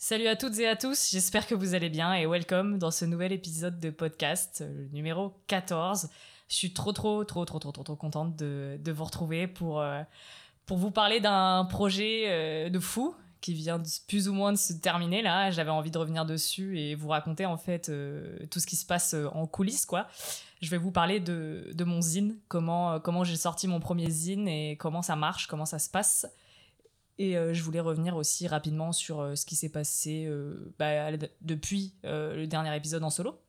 Salut à toutes et à tous, j'espère que vous allez bien et welcome dans ce nouvel épisode de podcast, le numéro 14. Je suis trop trop trop trop trop trop, trop contente de, de vous retrouver pour, euh, pour vous parler d'un projet euh, de fou qui vient plus ou moins de se terminer là. J'avais envie de revenir dessus et vous raconter en fait euh, tout ce qui se passe euh, en coulisses quoi. Je vais vous parler de, de mon zine, comment, euh, comment j'ai sorti mon premier zine et comment ça marche, comment ça se passe. Et euh, je voulais revenir aussi rapidement sur euh, ce qui s'est passé euh, bah, depuis le dernier épisode en solo,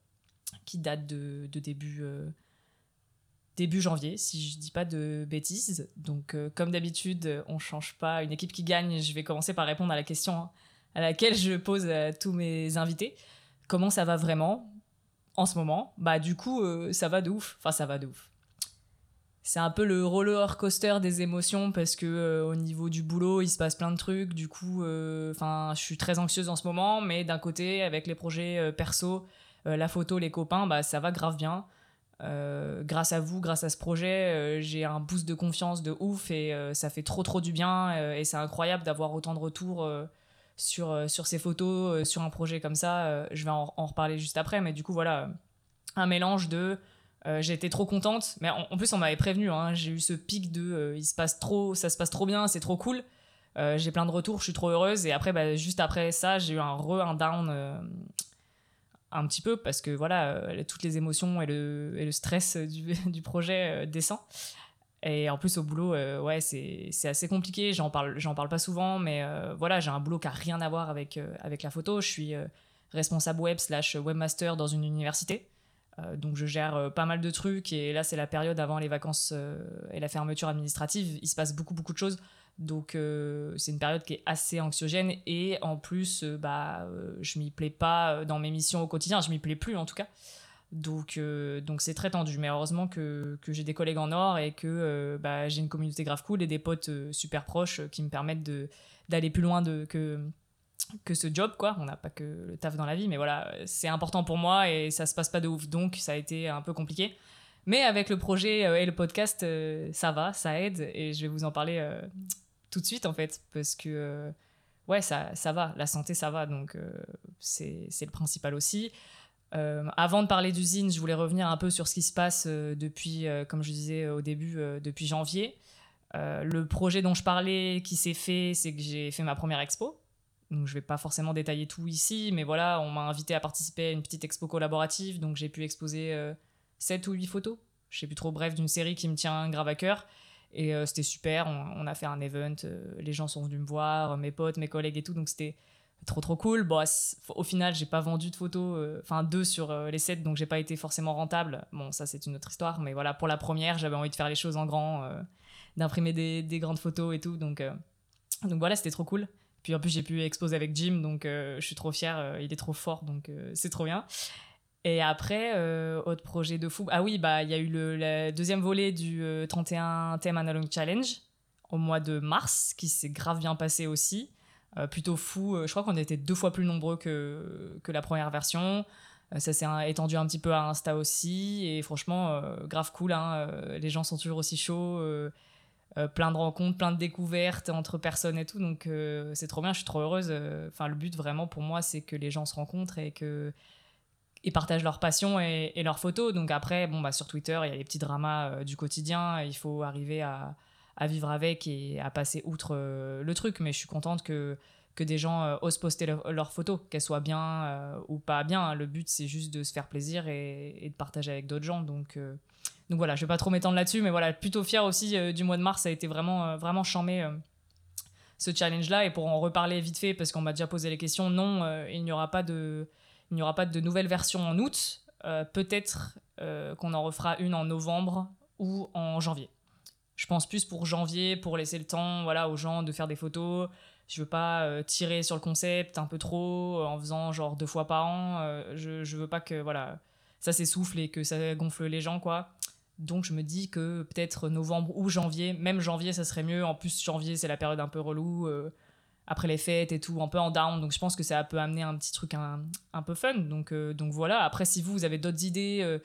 qui date de, début, janvier, si je dis pas de bêtises. Donc, comme d'habitude, on change pas une équipe qui gagne. Je vais commencer par répondre à la question hein, à laquelle je pose à tous mes invités. Comment ça va vraiment en ce moment? Bah, du coup, ça va de ouf. Enfin, ça va de ouf c'est un peu le roller coaster des émotions parce que euh, au niveau du boulot il se passe plein de trucs. Du coup enfin je suis très anxieuse en ce moment mais d'un côté avec les projets euh, perso euh, la photo les copains bah ça va grave bien. Euh, grâce à vous grâce à ce projet euh, j'ai un boost de confiance de ouf et euh, ça fait trop trop du bien euh, et c'est incroyable d'avoir autant de retours euh, sur, euh, sur ces photos euh, sur un projet comme ça. Euh, je vais en reparler juste après mais du coup voilà un mélange de euh, été trop contente, mais en, plus on m'avait prévenu. hein, j'ai eu ce pic de, euh, il se passe trop, ça se passe trop bien, c'est trop cool. Euh, j'ai plein de retours, je suis trop heureuse. Et après, bah, juste après ça, j'ai eu un re, un down, euh, un petit peu parce que voilà, toutes les émotions et le, stress du, projet descend. Et en plus au boulot, ouais, c'est assez compliqué. J'en parle, j'en parle pas souvent, mais voilà, j'ai un boulot qui a rien à voir avec avec la photo. Je suis responsable web slash webmaster dans une université. Euh, donc je gère euh, pas mal de trucs et là c'est la période avant les vacances euh, et la fermeture administrative. Il se passe beaucoup beaucoup de choses. Donc c'est une période qui est assez anxiogène et en plus bah je m'y plais pas dans mes missions au quotidien. Je m'y plais plus en tout cas. Donc c'est très tendu. Mais heureusement que, j'ai des collègues en or et que bah, j'ai une communauté grave cool et des potes super proches qui me permettent d'aller plus loin que que ce job quoi. On n'a pas que le taf dans la vie mais voilà c'est important pour moi et ça se passe pas de ouf donc ça a été un peu compliqué. Mais avec le projet euh, et le podcast euh, ça va ça aide et je vais vous en parler euh, tout de suite en fait parce que ouais ça, ça va. La santé ça va donc c'est le principal aussi. Avant de parler d'usine je voulais revenir un peu sur ce qui se passe depuis comme je disais au début depuis janvier. Le projet dont je parlais qui s'est fait c'est que j'ai fait ma première expo donc je vais pas forcément détailler tout ici, mais voilà, on m'a invité à participer à une petite expo collaborative, donc j'ai pu exposer euh, 7 ou 8 photos, je sais plus trop, bref, d'une série qui me tient grave à cœur. Et euh, c'était super, on, a fait un event, euh, les gens sont venus me voir, mes potes, mes collègues et tout, donc c'était trop trop cool. Bon, au final, j'ai pas vendu de photos, euh, enfin deux sur les 7, donc j'ai pas été forcément rentable. Bon, ça c'est une autre histoire, mais voilà, pour la première, j'avais envie de faire les choses en grand, d'imprimer des, des grandes photos et tout, donc, donc voilà, c'était trop cool. Puis en plus, j'ai pu exposer avec Jim, donc euh, je suis trop fière. euh, il est trop fort, donc euh, c'est trop bien. Et après, autre projet de fou. Ah oui, bah il y a eu le deuxième volet du euh, 31 thème Analog Challenge au mois de mars, qui s'est grave bien passé aussi. Plutôt fou. Je crois qu'on était deux fois plus nombreux que, que la première version. Ça s'est étendu un petit peu à Insta aussi. Et franchement, grave cool. hein. Les gens sont toujours aussi chauds. Euh, plein de rencontres, plein de découvertes entre personnes et tout. Donc euh, c'est trop bien, je suis trop heureuse. Euh, Enfin, le but vraiment pour moi, c'est que les gens se rencontrent et que et partagent leur passion et, leurs photos. Donc après, bon bah sur Twitter, il y a les petits dramas du quotidien. Il faut arriver à, à vivre avec et à passer outre le truc. Mais je suis contente que que des gens osent poster leur- leurs photos, qu'elles soient bien ou pas bien. Le but, c'est juste de se faire plaisir et, et de partager avec d'autres gens. Donc, donc voilà, je vais pas trop m'étendre là-dessus, mais voilà, plutôt fier aussi euh, du mois de mars. Ça a été vraiment, euh, vraiment chambé euh, ce challenge-là. Et pour en reparler vite fait, parce qu'on m'a déjà posé les questions, non, il n'y aura pas de, il n'y aura pas de nouvelle version en août. Peut-être qu'on en refera une en novembre ou en janvier. Je pense plus pour janvier, pour laisser le temps, voilà, aux gens de faire des photos. Je veux pas tirer sur le concept un peu trop en faisant genre deux fois par an. Je, je veux pas que voilà ça s'essouffle et que ça gonfle les gens quoi. Donc je me dis que peut-être novembre ou janvier, même janvier ça serait mieux. En plus janvier c'est la période un peu relou euh, après les fêtes et tout, un peu en down. Donc je pense que ça peut amener un petit truc un, peu fun. Donc, euh, donc voilà. Après si vous, vous avez d'autres idées euh,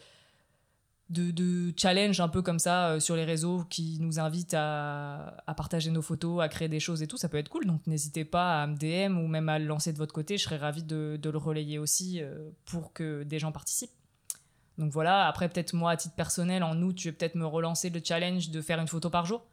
de, challenge un peu comme ça sur les réseaux qui nous invitent à, partager nos photos, à créer des choses et tout, ça peut être cool. Donc n'hésitez pas à me DM ou même à le lancer de votre côté. Je serais ravie de, le relayer aussi pour que des gens participent. Donc voilà, après peut-être moi à titre personnel, en août, je vais peut-être me relancer le challenge de faire une photo par jour.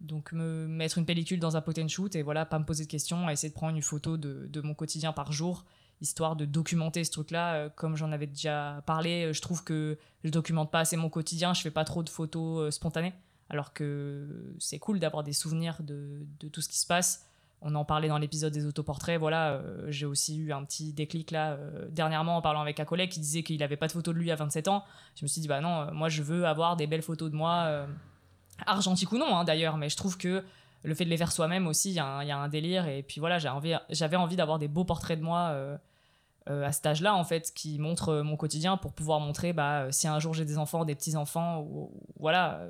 Donc me mettre une pellicule dans un pot shoot et voilà, pas me poser de questions, essayer de prendre une photo de, de mon quotidien par jour histoire de documenter ce truc-là. Euh, comme j'en avais déjà parlé, euh, je trouve que je documente pas assez mon quotidien, je fais pas trop de photos euh, spontanées, alors que c'est cool d'avoir des souvenirs de, de, tout ce qui se passe. On en parlait dans l'épisode des autoportraits, voilà, j'ai aussi eu un petit déclic là dernièrement en parlant avec un collègue qui disait qu'il avait pas de photos de lui à 27 ans. Je me suis dit, bah non, moi je veux avoir des belles photos de moi, argentiques ou non hein, d'ailleurs, mais je trouve que le fait de les faire soi-même aussi, il y, a un délire. Et puis voilà, j'avais envie, d'avoir des beaux portraits de moi euh, euh, à cet âge-là, en fait, qui montrent euh, mon quotidien pour pouvoir montrer bah, si un jour j'ai des enfants, des petits-enfants, ou, voilà,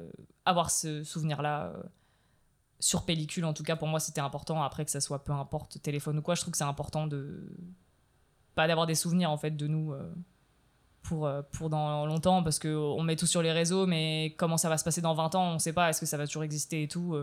avoir ce souvenir-là sur pellicule. En tout cas, pour moi, c'était important. Après, que ça soit peu importe, téléphone ou quoi, je trouve que c'est important de. Pas d'avoir des souvenirs, en fait, de nous. pour, pour dans longtemps parce qu'on met tout sur les réseaux mais comment ça va se passer dans 20 ans on sait pas est-ce que ça va toujours exister et tout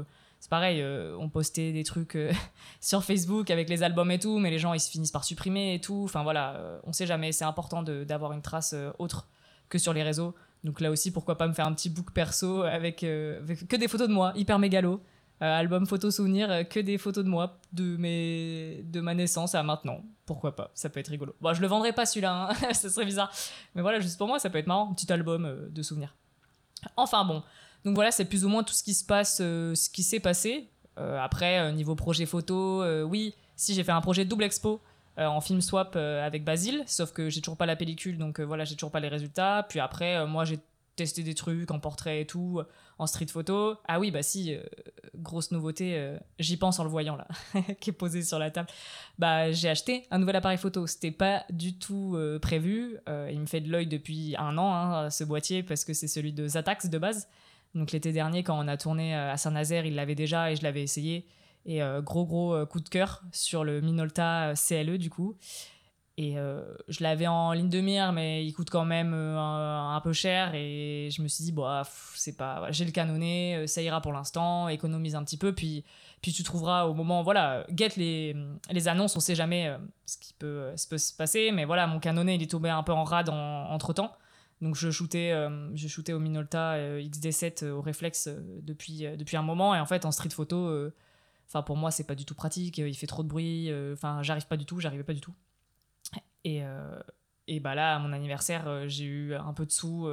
c'est pareil, euh, on postait des trucs euh, sur Facebook avec les albums et tout, mais les gens ils se finissent par supprimer et tout. Enfin voilà, euh, on sait jamais. C'est important d'avoir une trace autre que sur les réseaux. Donc là aussi, pourquoi pas me faire un petit book perso avec, que des photos de moi, hyper mégalo. Album photo souvenir, que des photos de moi, de, mes, de ma naissance à maintenant. Pourquoi pas, ça peut être rigolo. Bon, je le vendrai pas celui-là, hein. ça serait bizarre. Mais voilà, juste pour moi, ça peut être marrant, un petit album de souvenirs. Enfin bon, donc voilà, c'est plus ou moins tout ce qui se passe, euh, ce qui s'est passé. Euh, après, euh, niveau projet photo, oui, si j'ai fait un projet double expo en film swap avec Basile, sauf que j'ai toujours pas la pellicule, donc voilà, j'ai toujours pas les résultats. Puis après, moi j'ai testé des trucs en portrait et tout, en street photo. Ah oui, bah si, grosse nouveauté, j'y pense en le voyant là, qui est posé sur la table. Bah j'ai acheté un nouvel appareil photo. C'était pas du tout prévu. il me fait de l'œil depuis un an, hein, ce boîtier, parce que c'est celui de Zatax de base. Donc l'été dernier, quand on a tourné euh, à Saint-Nazaire, il l'avait déjà et je l'avais essayé. Et euh, gros gros euh, coup de cœur sur le Minolta CLE du coup. Et je l'avais en ligne de mire, mais il coûte quand même un, peu cher. Et je me suis dit, bah, c'est pas, j'ai le canonné, ça ira pour l'instant, économise un petit peu. Puis, puis tu trouveras au moment, voilà, guette les, les annonces, on sait jamais ce qui peut, se passer. Mais voilà, mon canonné, il est tombé un peu en rade entre temps. Donc je shootais, euh, je shootais au Minolta euh, XD7 euh, au réflexe depuis, depuis un moment. Et en fait, en street photo, enfin pour moi, c'est pas du tout pratique. il fait trop de bruit. Enfin, j'arrive pas du tout. J'arrivais pas du tout. Et, et bah là, à mon anniversaire, j'ai eu un peu de sous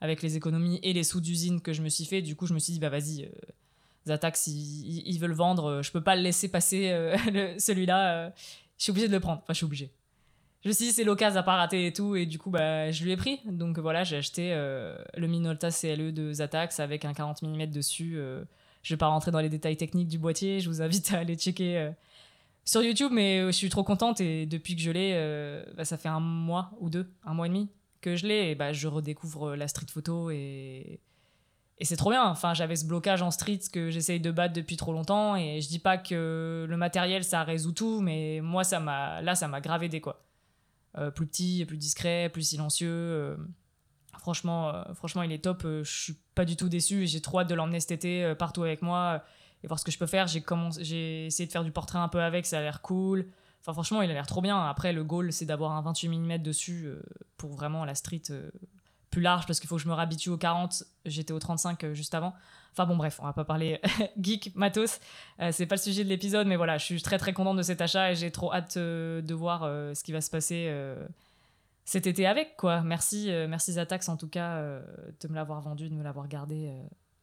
avec les économies et les sous d'usine que je me suis fait. Du coup, je me suis dit, bah vas-y, Zatax, ils, ils, veulent vendre. Je peux pas le laisser passer celui-là. je suis obligé de le prendre. Enfin, je suis obligé je me suis dit c'est l'occasion à pas rater et tout et du coup bah je lui ai pris donc voilà j'ai acheté euh, le Minolta CLE de Zatax avec un 40 mm dessus euh, je vais pas rentrer dans les détails techniques du boîtier je vous invite à aller checker euh, sur YouTube mais je suis trop contente et depuis que je l'ai bah, ça fait un mois ou deux un mois et demi que je l'ai et bah je redécouvre la street photo et et c'est trop bien. Enfin, j'avais ce blocage en street que j'essaye de battre depuis trop longtemps. Et je dis pas que le matériel ça résout tout, mais moi ça m'a là ça m'a grave aidé quoi. Euh, plus petit, plus discret, plus silencieux. Euh, franchement, euh, franchement, il est top. je suis pas du tout déçu. J'ai trop hâte de l'emmener cet été partout avec moi et voir ce que je peux faire. J'ai j'ai essayé de faire du portrait un peu avec, ça a l'air cool. Enfin, franchement, il a l'air trop bien. Après, le goal, c'est d'avoir un 28 mm dessus pour vraiment la street plus large parce qu'il faut que je me réhabitue au 40. J'étais au 35 juste avant. Enfin bon, bref, on va pas parler geek, matos. Euh, c'est pas le sujet de l'épisode, mais voilà, je suis très très contente de cet achat et j'ai trop hâte euh, de voir euh, ce qui va se passer cet été avec, quoi. Merci, merci Zatax en tout cas de me l'avoir vendu, de me l'avoir gardé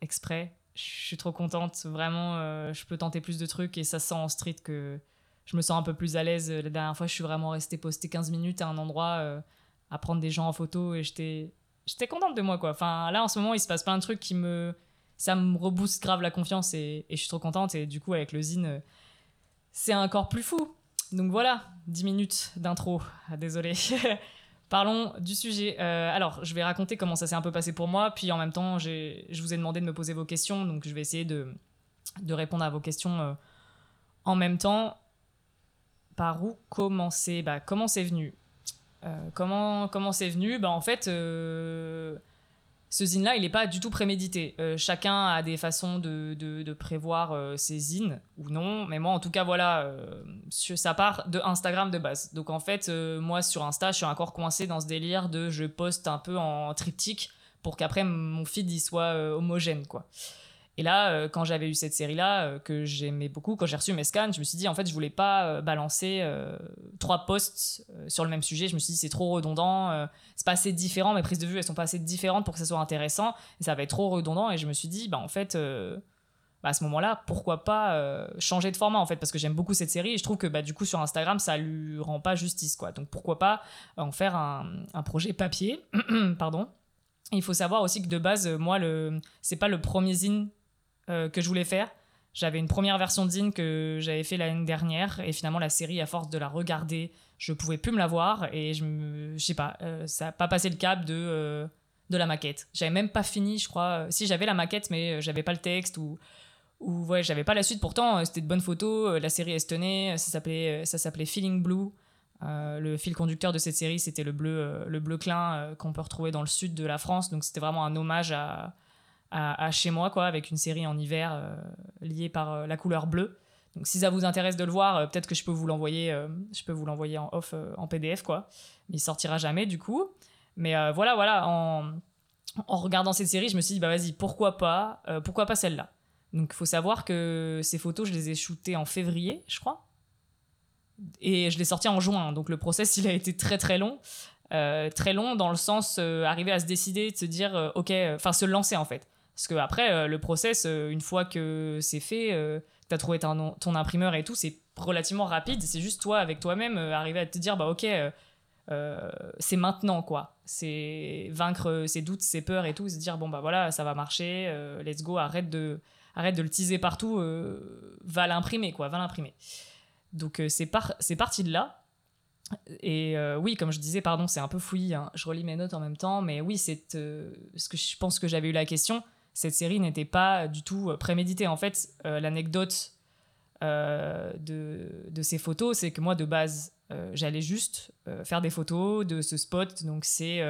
exprès. Je suis trop contente, vraiment, je peux tenter plus de trucs et ça sent en street que je me sens un peu plus à l'aise. La dernière fois, je suis vraiment restée postée 15 minutes à un endroit à prendre des gens en photo et j'étais j'étais contente de moi quoi. Enfin là en ce moment, il se passe plein de trucs qui me ça me rebooste grave la confiance et, je suis trop contente. Et du coup, avec le zine, euh, c'est encore plus fou. Donc voilà, 10 minutes d'intro. Ah, désolé. Parlons du sujet. Euh, alors, je vais raconter comment ça s'est un peu passé pour moi. Puis en même temps, je vous ai demandé de me poser vos questions. Donc je vais essayer de, répondre à vos questions euh, en même temps. Par où commencer? Bah, Comment c'est venu? Comment comment c'est venu? Bah, En fait ce zine-là, il n'est pas du tout prémédité. Euh, chacun a des façons de, de, prévoir euh, ses zines ou non. Mais moi, en tout cas, voilà, euh, ça part de Instagram de base. Donc en fait, moi, sur Insta, je suis encore coincé dans ce délire de je poste un peu en triptyque pour qu'après mon feed il soit homogène, quoi. Et là, euh, quand j'avais eu cette série-là, euh, que j'aimais beaucoup, quand j'ai reçu mes scans, je me suis dit, en fait, je voulais pas euh, balancer trois posts sur le même sujet. Je me suis dit, c'est trop redondant, c'est pas assez différent, mes prises de vue, elles sont pas assez différentes pour que ça soit intéressant, et ça va être trop redondant. Et je me suis dit, bah, en fait, bah, à ce moment-là, pourquoi pas changer de format, en fait, parce que j'aime beaucoup cette série, et je trouve que, bah, du coup, sur Instagram, ça lui rend pas justice, quoi. Donc, pourquoi pas en faire un, projet papier, pardon. Il faut savoir aussi que de base, moi, le c'est pas le premier zine euh, que je voulais faire. J'avais une première version de que j'avais fait l'année dernière et finalement la série, à force de la regarder, je pouvais plus me la voir et je me, je sais pas, euh, ça n'a pas passé le cap de euh, de la maquette. J'avais même pas fini, je crois. Si j'avais la maquette, mais j'avais pas le texte ou ou ouais, j'avais pas la suite. Pourtant, c'était de bonnes photos. La série est tenait. Ça s'appelait ça s'appelait Feeling Blue. le fil conducteur de cette série, c'était le bleu, le bleu clin qu'on peut retrouver dans le sud de la France. Donc c'était vraiment un hommage à, à, chez moi, quoi, avec une série en hiver euh, liée par euh, la couleur bleue. Donc si ça vous intéresse de le voir, euh, peut-être que je peux vous l'envoyer, je peux vous l'envoyer en off, en PDF, quoi. Il sortira jamais du coup. Mais voilà, voilà, en, en, regardant cette série, je me suis dit bah vas-y, pourquoi pas, pourquoi pas celle-là? Donc il faut savoir que ces photos, je les ai shootées en février, je crois. Et je les sorties en juin. Donc le process, il a été très très long. très long dans le sens arriver à se décider, de se dire ok, enfin se lancer en fait. Parce que après, euh, le process, euh, une fois que c'est fait, euh, tu as trouvé ton, ton, imprimeur et tout, c'est relativement rapide. C'est juste toi, avec toi-même, arriver à te dire, bah ok, c'est maintenant, quoi. C'est vaincre ses doutes, ses peurs et tout, se dire, bon, bah voilà, ça va marcher, let's go, arrête de, arrête de le teaser partout, va l'imprimer, quoi, va l'imprimer. Donc c'est par, parti de là. Et oui, comme je disais, pardon, c'est un peu fouillis, hein. je relis mes notes en même temps, mais oui, c'est ce que je pense que j'avais eu la question cette série n'était pas du tout euh, préméditée. En fait, euh, l'anecdote euh, de, ces photos, c'est que moi, de base, j'allais juste faire des photos de ce spot. Donc, c'est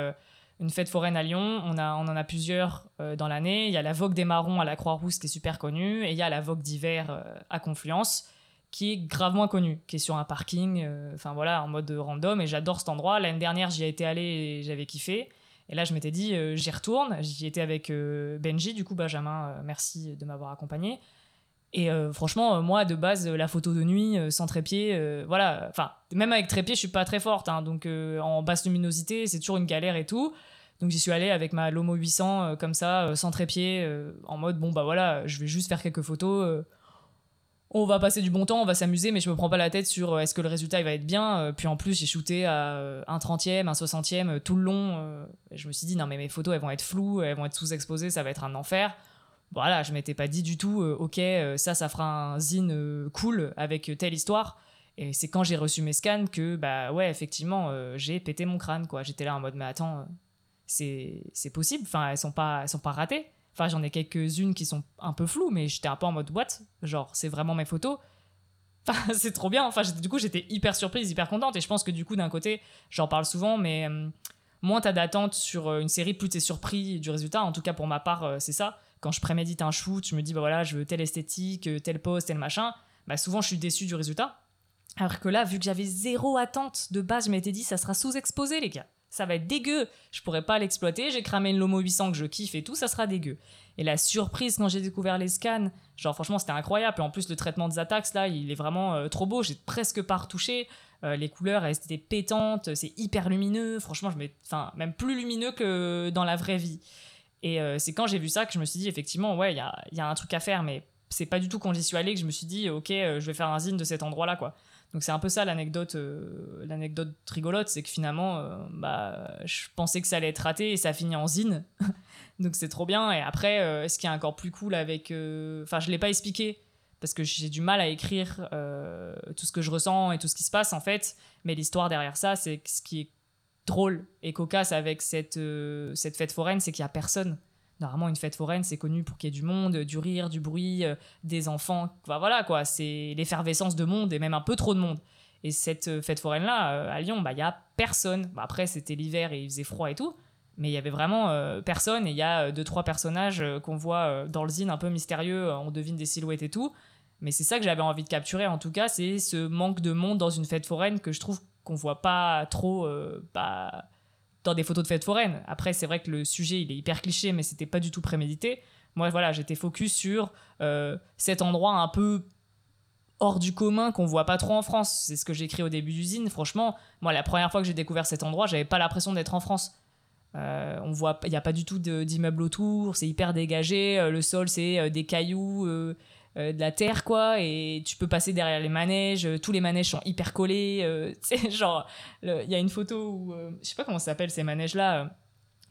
une fête foraine à Lyon. On, en a plusieurs dans l'année. Il y a la Vogue des Marrons à la Croix-Rousse qui est super connue. Et il y a la Vogue d'hiver à Confluence qui est gravement connue, qui est sur un parking, enfin voilà, en mode random. Et j'adore cet endroit. L'année dernière, j'y ai été allé et j'avais kiffé. Et là, je m'étais dit, euh, j'y retourne. J'y étais avec euh, Benji, du coup, Benjamin, euh, merci de m'avoir accompagné. Et franchement, moi, de base, la photo de nuit, sans trépied, voilà. Enfin, même avec trépied, je suis pas très forte. Hein, donc, en basse luminosité, c'est toujours une galère et tout. Donc, j'y suis allée avec ma Lomo 800, comme ça, sans trépied, en mode, bon, bah voilà, je vais juste faire quelques photos on va passer du bon temps, on va s'amuser, mais je me prends pas la tête sur euh, est-ce que le résultat il va être bien. Euh, puis en plus, j'ai shooté à euh, un trentième, un soixantième tout le long. je me suis dit, non, mais mes photos elles vont être floues, elles vont être sous-exposées, ça va être un enfer. Voilà, je m'étais pas dit du tout, ok, ça, ça fera un zine cool avec telle histoire. Et c'est quand j'ai reçu mes scans que, bah ouais, effectivement, j'ai pété mon crâne, quoi. J'étais là en mode, mais attends, c'est possible, enfin, elles sont pas, elles sont pas ratées. Enfin, j'en ai quelques-unes qui sont un peu floues, mais j'étais un peu en mode boîte. Genre, c'est vraiment mes photos? Enfin, c'est trop bien. Enfin, du coup, j'étais hyper surprise, hyper contente. Et je pense que du coup, d'un côté, j'en parle souvent, mais euh, moins t'as d'attente sur euh, une série, plus t'es surpris du résultat. En tout cas, pour ma part, euh, c'est ça. Quand je prémédite un shoot, je me dis, bah voilà, je veux telle esthétique, telle pose, tel machin. Bah, souvent, je suis déçu du résultat. Alors que là, vu que j'avais zéro attente de base, je m'étais dit, ça sera sous-exposé, les gars ça va être dégueu. Je pourrais pas l'exploiter. J'ai cramé une Lomo 800 que je kiffe et tout, ça sera dégueu. Et la surprise quand j'ai découvert les scans, genre franchement c'était incroyable. En plus le traitement des attaques là, il est vraiment euh, trop beau. J'ai presque pas retouché. Euh, les couleurs elles étaient pétantes, c'est hyper lumineux. Franchement, je mets, enfin même plus lumineux que dans la vraie vie. Et euh, c'est quand j'ai vu ça que je me suis dit effectivement ouais il y a, y a un truc à faire, mais c'est pas du tout quand j'y suis allé que je me suis dit ok je vais faire un zine de cet endroit là quoi. Donc c'est un peu ça l'anecdote, euh, l'anecdote rigolote, c'est que finalement, euh, bah, je pensais que ça allait être raté et ça a fini en zine. Donc c'est trop bien. Et après, euh, ce qui est encore plus cool avec, enfin, je l'ai pas expliqué parce que j'ai du mal à écrire tout ce que je ressens et tout ce qui se passe en fait. Mais l'histoire derrière ça, c'est ce qui est drôle et cocasse avec cette cette fête foraine, c'est qu'il y a personne. Normalement, une fête foraine, c'est connu pour qu'il y ait du monde, du rire, du bruit, euh, des enfants. voilà, quoi. C'est l'effervescence de monde et même un peu trop de monde. Et cette euh, fête foraine-là, euh, à Lyon, bah, il n'y a personne. Bah, après, c'était l'hiver et il faisait froid et tout. mais il y avait vraiment personne et il y a deux trois personnages qu'on voit dans le zine un peu mystérieux on devine des silhouettes et tout mais c'est ça que j'avais envie de capturer en tout cas c'est ce manque de monde dans une fête foraine que je trouve qu'on voit pas trop bah, dans des photos de fête foraine après c'est vrai que le sujet il est hyper cliché mais c'était pas du tout prémédité moi voilà j'étais focus sur cet endroit un peu hors du commun qu'on voit pas trop en France. C'est ce que j'ai écrit au début d'usine. Franchement, moi, la première fois que j'ai découvert cet endroit, j'avais pas l'impression d'être en France. Euh, on voit, il n'y a pas du tout d'immeubles autour, c'est hyper dégagé. Euh, le sol, c'est euh, des cailloux, de la terre, quoi. Et tu peux passer derrière les manèges. tous les manèges sont hyper collés. c'est genre, il y a une photo où, je sais pas comment ça s'appelle ces manèges-là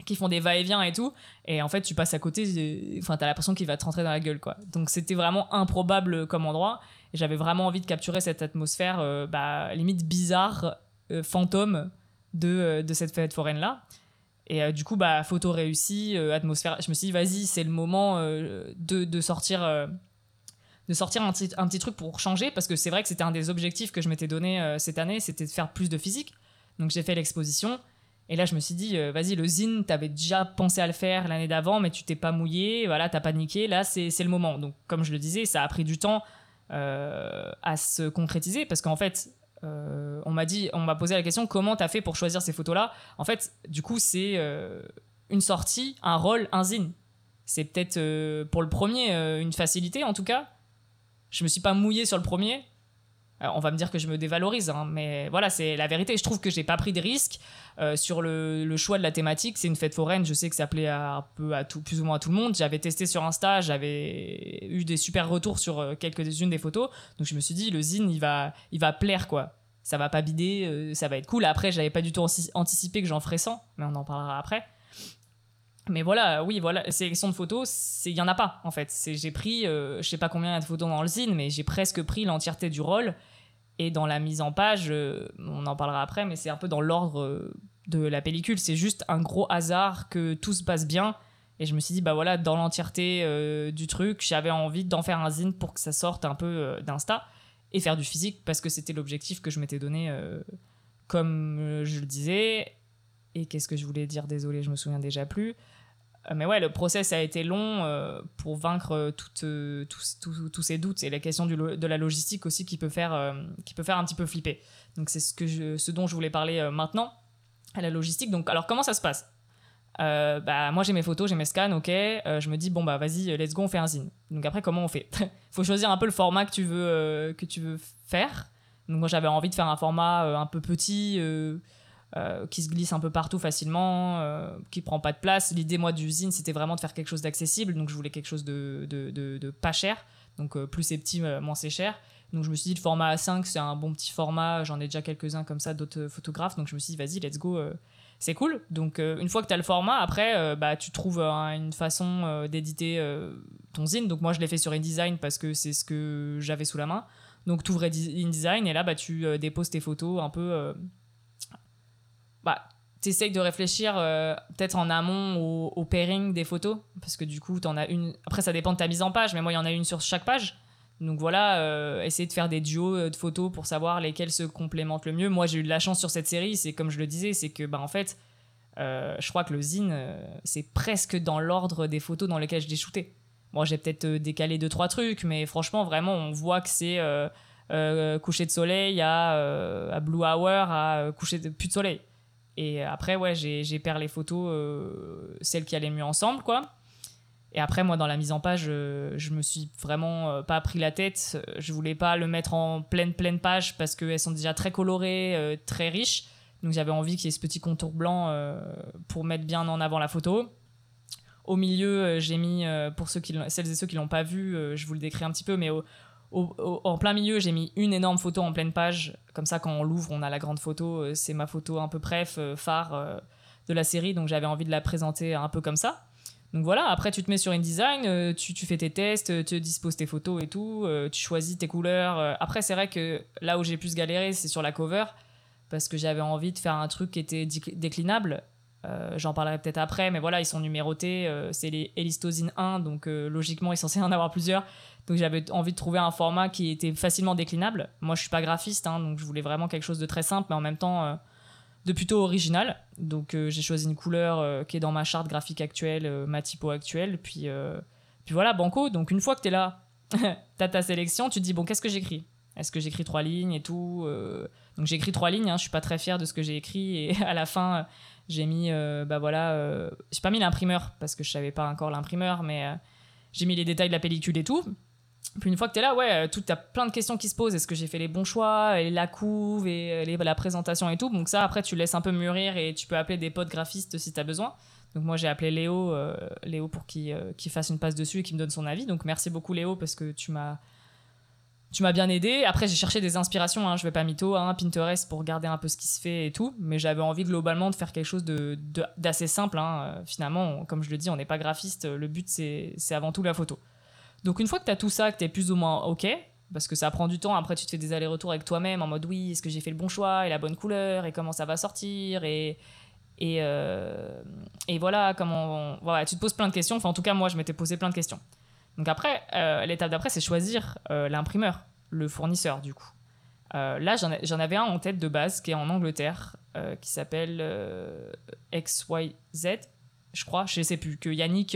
qui font des va-et-vient et tout. Et en fait, tu passes à côté, enfin, t'as l'impression qu'il va te rentrer dans la gueule, quoi. Donc, c'était vraiment improbable comme endroit. Et j'avais vraiment envie de capturer cette atmosphère, euh, bah, limite bizarre, euh, fantôme de, euh, de cette fête foraine-là. Et du coup, bah, photo réussie, atmosphère. Je me suis dit, vas-y, c'est le moment de, de, sortir, de sortir un, petit, un petit truc pour changer, parce que c'est vrai que c'était un des objectifs que je m'étais donné cette année, c'était de faire plus de physique. Donc j'ai fait l'exposition. Et là, je me suis dit, vas-y, le zine, t'avais déjà pensé à le faire l'année d'avant, mais tu t'es pas mouillé, voilà, t'as paniqué. Là, c'est le moment. Donc, comme je le disais, ça a pris du temps euh, à se concrétiser parce qu'en fait euh, on m'a dit on m'a posé la question comment t'as fait pour choisir ces photos là en fait du coup c'est euh, une sortie un rôle un zine c'est peut-être pour le premier une facilité en tout cas je me suis pas mouillé sur le premier on va me dire que je me dévalorise, hein, mais voilà, c'est la vérité. Je trouve que j'ai pas pris de risques euh, sur le, choix de la thématique. C'est une fête foraine, je sais que ça plaît un peu à tout, plus ou moins à tout le monde. J'avais testé sur Insta, j'avais eu des super retours sur euh, quelques-unes des photos, donc je me suis dit le zine il va, il va plaire quoi. Ça va pas bider, euh, ça va être cool. Après, j'avais pas du tout anticipé que j'en ferais 100, mais on en parlera après. Mais voilà, oui, voilà, sélection de photos, il y en a pas en fait. J'ai pris, euh, je sais pas combien il y a de photos dans le zine, mais j'ai presque pris l'entièreté du rôle. Et dans la mise en page, euh, on en parlera après, mais c'est un peu dans l'ordre euh, de la pellicule. C'est juste un gros hasard que tout se passe bien. Et je me suis dit, bah voilà, dans l'entièreté du truc, j'avais envie d'en faire un zine pour que ça sorte un peu d'Insta et faire du physique parce que c'était l'objectif que je m'étais donné, comme je le disais. Et qu'est-ce que je voulais dire? Désolé, je me souviens déjà plus. Euh, mais ouais, le process a été long euh, pour vaincre euh, tous ces doutes et la question de la logistique aussi qui peut faire, qui peut faire un petit peu flipper. Donc c'est ce, que ce dont je voulais parler maintenant, à la logistique. Donc alors comment ça se passe? Bah, moi j'ai mes photos, j'ai mes scans, ok. je me dis bon bah vas-y, let's go, on fait un zine. Donc après comment on fait? Faut choisir un peu le format que tu veux que tu veux faire. Donc moi j'avais envie de faire un format un peu petit, euh, qui se glisse un peu partout facilement, euh, qui prend pas de place. L'idée, moi, d'usine, c'était vraiment de faire quelque chose d'accessible, donc je voulais quelque chose de, pas cher. Donc euh, plus c'est petit, moins c'est cher. Donc je me suis dit, le format A5, c'est un bon petit format. J'en ai déjà quelques-uns comme ça, d'autres photographes. Donc je me suis dit, vas-y, let's go. c'est cool. Donc une fois que tu as le format, après, bah, tu trouves une façon d'éditer ton zine. Donc moi, je l'ai fait sur InDesign parce que c'est ce que j'avais sous la main. Donc tu ouvres InDesign et là, bah, tu déposes tes photos un peu bah, tu essayes de réfléchir euh, peut-être en amont au, pairing des photos, parce que du coup, tu en as une. Après, ça dépend de ta mise en page, mais moi, il y en a une sur chaque page. Donc voilà, euh, essayer de faire des duos euh, de photos pour savoir lesquels se complémentent le mieux. Moi, j'ai eu de la chance sur cette série, c'est comme je le disais, c'est que, bah, en fait, je crois que le zine, c'est presque dans l'ordre des photos dans lesquelles je l'ai shooté. Moi, j'ai peut-être décalé deux, trois trucs, mais franchement, vraiment, on voit que c'est coucher de soleil à, à blue hour à coucher de plus de soleil. Et après, ouais, j'ai perdu les photos, euh, celles qui allaient mieux ensemble, quoi. Et après, moi, dans la mise en page, euh, je me suis vraiment euh, pas pris la tête. Je voulais pas le mettre en pleine, pleine page parce qu'elles sont déjà très colorées, très riches. Donc j'avais envie qu'il y ait ce petit contour blanc pour mettre bien en avant la photo. Au milieu, j'ai mis, pour ceux qui, celles et ceux qui l'ont pas vu, je vous le décris un petit peu, mais au, en plein milieu, j'ai mis une énorme photo en pleine page. Comme ça, quand on l'ouvre, on a la grande photo. Euh, c'est ma photo un peu bref, euh, phare euh, de la série. Donc j'avais envie de la présenter un peu comme ça. Donc voilà, après tu te mets sur InDesign, tu, tu fais tes tests, tu disposes tes photos et tout, tu choisis tes couleurs. Après, c'est vrai que là où j'ai plus galéré, c'est sur la cover. Parce que j'avais envie de faire un truc qui était déclinable. J'en parlerai peut-être après, mais voilà, ils sont numérotés. c'est les Elistosine 1, donc logiquement, il est censé en avoir plusieurs. Donc j'avais envie de trouver un format qui était facilement déclinable. Moi, je suis pas graphiste, hein, donc je voulais vraiment quelque chose de très simple, mais en même temps euh, de plutôt original. Donc j'ai choisi une couleur qui est dans ma charte graphique actuelle, ma typo actuelle. Puis, puis voilà, banco. Donc une fois que tu es là, tu as ta sélection, tu te dis, bon, qu'est-ce que j'écris? Est-ce que j'écris trois lignes et tout Donc j'ai écrit trois lignes, hein, je suis pas très fière de ce que j'ai écrit. Et à la fin, j'ai mis, bah voilà, j'ai pas mis l'imprimeur parce que je savais pas encore l'imprimeur, mais j'ai mis les détails de la pellicule et tout. Puis une fois que tu es là, ouais, euh, tout, as plein de questions qui se posent. Est-ce que j'ai fait les bons choix et La couve et euh, la présentation et tout. Donc ça, après, tu laisses un peu mûrir et tu peux appeler des potes graphistes si tu as besoin. Donc moi, j'ai appelé Léo, euh, Léo pour qu'il fasse une passe dessus et qu'il me donne son avis. Donc merci beaucoup Léo parce que tu m'as tu m'as bien aidé. Après, j'ai cherché des inspirations, hein, je vais pas mytho, hein, Pinterest pour regarder un peu ce qui se fait et tout. Mais j'avais envie globalement de faire quelque chose d'assez de, simple. Hein. Finalement, comme je le dis, on n'est pas graphiste. Le but, c'est avant tout la photo. Donc une fois que tu as tout ça, que tu es plus ou moins OK, parce que ça prend du temps, après tu te fais des allers-retours avec toi-même en mode oui, est-ce que j'ai fait le bon choix et la bonne couleur et comment ça va sortir et, et, euh, et voilà, comment voilà, tu te poses plein de questions. Enfin, en tout cas, moi, je m'étais posé plein de questions. Donc après, euh, l'étape d'après, c'est choisir euh, l'imprimeur, le fournisseur du coup. là, j'en avais un en tête de base qui est en Angleterre, qui s'appelle XYZ, je crois, je sais plus, que Yannick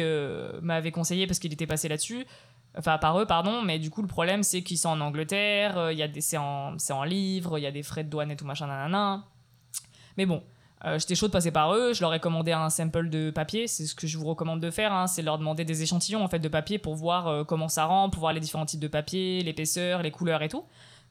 m'avait conseillé parce qu'il était passé là-dessus. Enfin par eux pardon mais du coup le problème c'est qu'ils sont en Angleterre euh, il c'est en en livres il y a des frais de douane et tout machin nanana. Mais bon euh, j'étais chaud de passer par eux je leur ai commandé un sample de papier c'est ce que je vous recommande de faire hein, c'est leur demander des échantillons en fait de papier pour voir euh, comment ça rend pour voir les différents types de papier l'épaisseur les couleurs et tout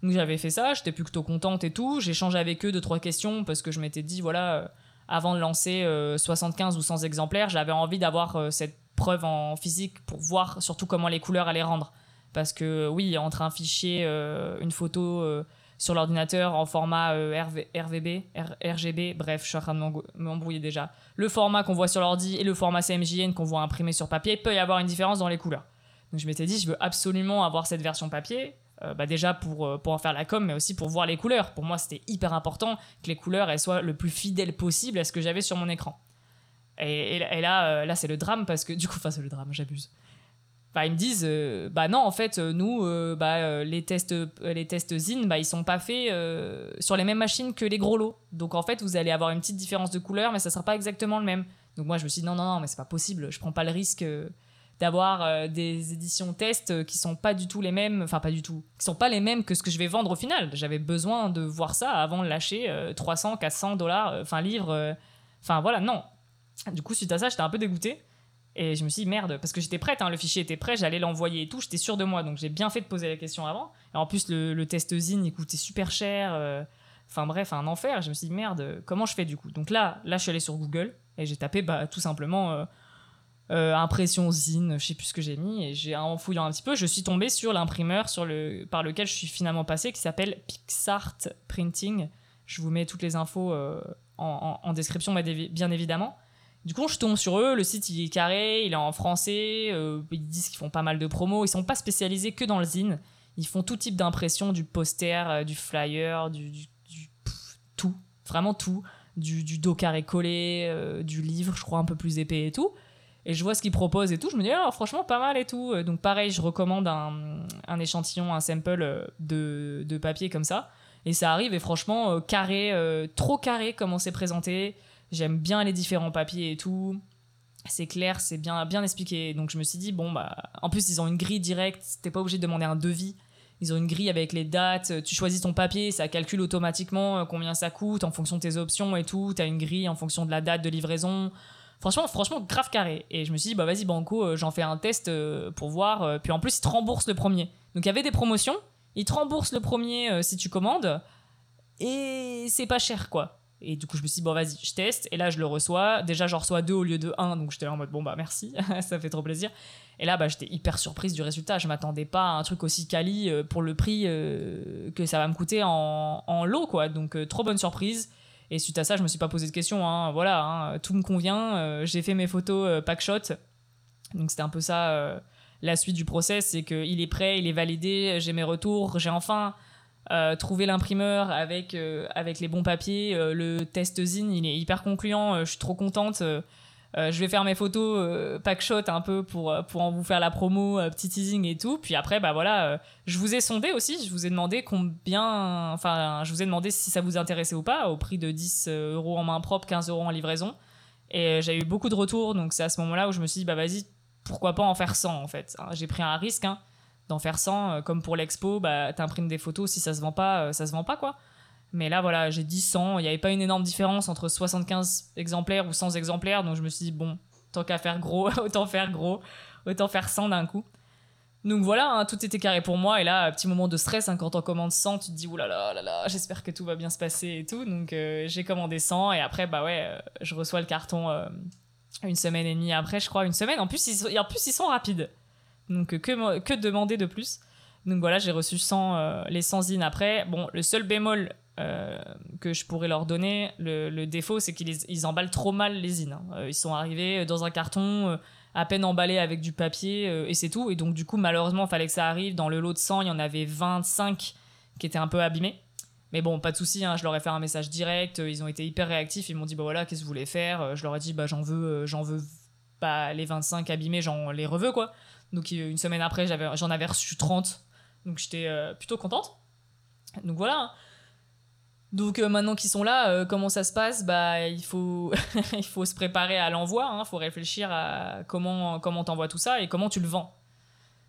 donc j'avais fait ça j'étais plutôt contente et tout changé avec eux deux trois questions parce que je m'étais dit voilà avant de lancer 75 ou 100 exemplaires j'avais envie d'avoir cette preuve en physique pour voir surtout comment les couleurs allaient rendre. Parce que oui, entre un fichier, euh, une photo euh, sur l'ordinateur en format euh, RVB, RGB, bref, je suis en train de m'embrouiller déjà. Le format qu'on voit sur l'ordi et le format CMJN qu'on voit imprimé sur papier, peut y avoir une différence dans les couleurs. Donc je m'étais dit, je veux absolument avoir cette version papier. bah déjà pour, pour en faire la com, mais aussi pour voir les couleurs. Pour moi, c'était hyper important que les couleurs elles soient le plus fidèles possible à ce que j'avais sur mon écran. Et, là, euh, là c'est le drame parce que du coup, enfin, c'est le drame, j'abuse. Bah, ils me disent, euh, bah non, en fait, nous, euh, bah, les tests, les tests ZIN, bah, ils sont pas faits sur les mêmes machines que les gros lots. Donc en fait, vous allez avoir une petite différence de couleur, mais ça sera pas exactement le même. Donc moi, je me suis dit, non, non, non, mais c'est pas possible. Je prends pas le risque d'avoir des éditions test qui sont pas du tout les mêmes, enfin pas du tout, qui sont pas les mêmes que ce que je vais vendre au final. J'avais besoin de voir ça avant de lâcher 300, 400 dollars, enfin livres. Enfin voilà, non, du coup, suite à ça, j'étais un peu dégoûté. Et je me suis dit, merde, parce que j'étais prête, hein, le fichier était prêt, j'allais l'envoyer et tout, j'étais sûr de moi, donc j'ai bien fait de poser la question avant. Et en plus, le, test ZIN, il coûtait super cher. Euh, enfin bref, un enfer. Je me suis dit, merde, comment je fais du coup? Donc là, là, je suis allé sur Google et j'ai tapé bah, tout simplement euh, euh, impression ZIN, je sais plus ce que j'ai mis, et en fouillant un petit peu, je suis tombé sur l'imprimeur par lequel je suis finalement passé, qui s'appelle PixArt Printing. Je vous mets toutes les infos en, description, bien évidemment. Du coup, je tombe sur eux. Le site, il est carré, il est en français. Euh, ils disent qu'ils font pas mal de promos. Ils sont pas spécialisés que dans le zine. Ils font tout type d'impression, du poster, euh, du flyer, du, tout, vraiment tout, du, du dos carré collé, euh, du livre, je crois un peu plus épais et tout. Et je vois ce qu'ils proposent et tout. Je me dis, oh, franchement, pas mal et tout. Donc, pareil, je recommande un, un échantillon, un sample de, de, papier comme ça. Et ça arrive, et franchement, carré, trop carré comme on s'est présenté. J'aime bien les différents papiers et tout. C'est clair, c'est bien, bien expliqué. Donc je me suis dit, bon, bah, en plus, ils ont une grille directe. T'es pas obligé de demander un devis. Ils ont une grille avec les dates. Tu choisis ton papier, ça calcule automatiquement euh, combien ça coûte en fonction de tes options et tout. T'as une grille en fonction de la date de livraison. Franchement, franchement, grave carré. Et je me suis dit, bah vas-y, Banco, euh, j'en fais un test euh, pour voir. Puis en plus, ils te remboursent le premier. Donc il y avait des promotions. Ils te remboursent le premier si tu commandes. Et c'est pas cher, quoi. Et du coup, je me suis dit, bon, vas-y, je teste. Et là, je le reçois. Déjà, j'en reçois deux au lieu de un. Donc, j'étais en mode, bon, bah, merci. ça fait trop plaisir. Et là, bah, j'étais hyper surprise du résultat. Je m'attendais pas à un truc aussi quali euh, pour le prix euh, que ça va me coûter en, en lot, quoi. Donc, euh, trop bonne surprise. Et suite à ça, je me suis pas posé de questions. Hein. Voilà, hein. tout me convient. j'ai fait mes photos pack shot. Donc, c'était un peu ça. la suite du process, c'est qu'il est prêt, il est validé. J'ai mes retours. J'ai enfin euh, trouver l'imprimeur avec, euh, avec les bons papiers. Euh, le test zine, il est hyper concluant. je suis trop contente. je vais faire mes photos pack shot un peu pour, pour en vous faire la promo, petit teasing et tout. Puis après, bah voilà, je vous ai sondé aussi. Je vous ai demandé combien. Enfin, je vous ai demandé si ça vous intéressait ou pas, au prix de 10 euros en main propre, 15 euros en livraison. Et j'ai eu beaucoup de retours. Donc c'est à ce moment-là où je me suis dit, bah vas-y, pourquoi pas en faire 100 en fait. Hein, j'ai pris un risque. Hein d'en faire 100 euh, comme pour l'expo bah t'imprimes des photos si ça se vend pas euh, ça se vend pas quoi mais là voilà j'ai dit 100 il n'y avait pas une énorme différence entre 75 exemplaires ou 100 exemplaires donc je me suis dit bon tant qu'à faire gros autant faire gros autant faire 100 d'un coup donc voilà, hein, tout était carré pour moi. Et là, petit moment de stress, hein, quand on commande 100, tu te dis, oulala, là là, j'espère que tout va bien se passer et tout. Donc euh, j'ai commandé 100 et après, bah ouais, je reçois le carton une semaine et demie après, je crois, une semaine. En plus, ils, en plus, ils sont rapides. Donc que, que demander de plus? Donc voilà, j'ai reçu 100, euh, les 100 zines après. Bon, le seul bémol euh, que je pourrais leur donner, le, défaut, c'est qu'ils ils emballent trop mal les zines. Hein. Euh, ils sont arrivés dans un carton à peine emballé avec du papier et c'est tout. Et donc du coup, malheureusement, il fallait que ça arrive. Dans le lot de 100, il y en avait 25 qui étaient un peu abîmés. Mais bon, pas de souci, hein, je leur ai fait un message direct, ils ont été hyper réactifs, ils m'ont dit bah voilà, qu'est-ce que vous voulez faire? Je leur ai dit bah j'en veux j'en veux pas les 25 abîmés, j'en les reveux quoi. Donc une semaine après, j'en avais reçu 30. Donc j'étais euh, plutôt contente. Donc voilà. Donc euh, maintenant qu'ils sont là, euh, comment ça se passe? Bah il faut il faut se préparer à l'envoi. Il hein. faut réfléchir à comment comment t'envoies tout ça et comment tu le vends.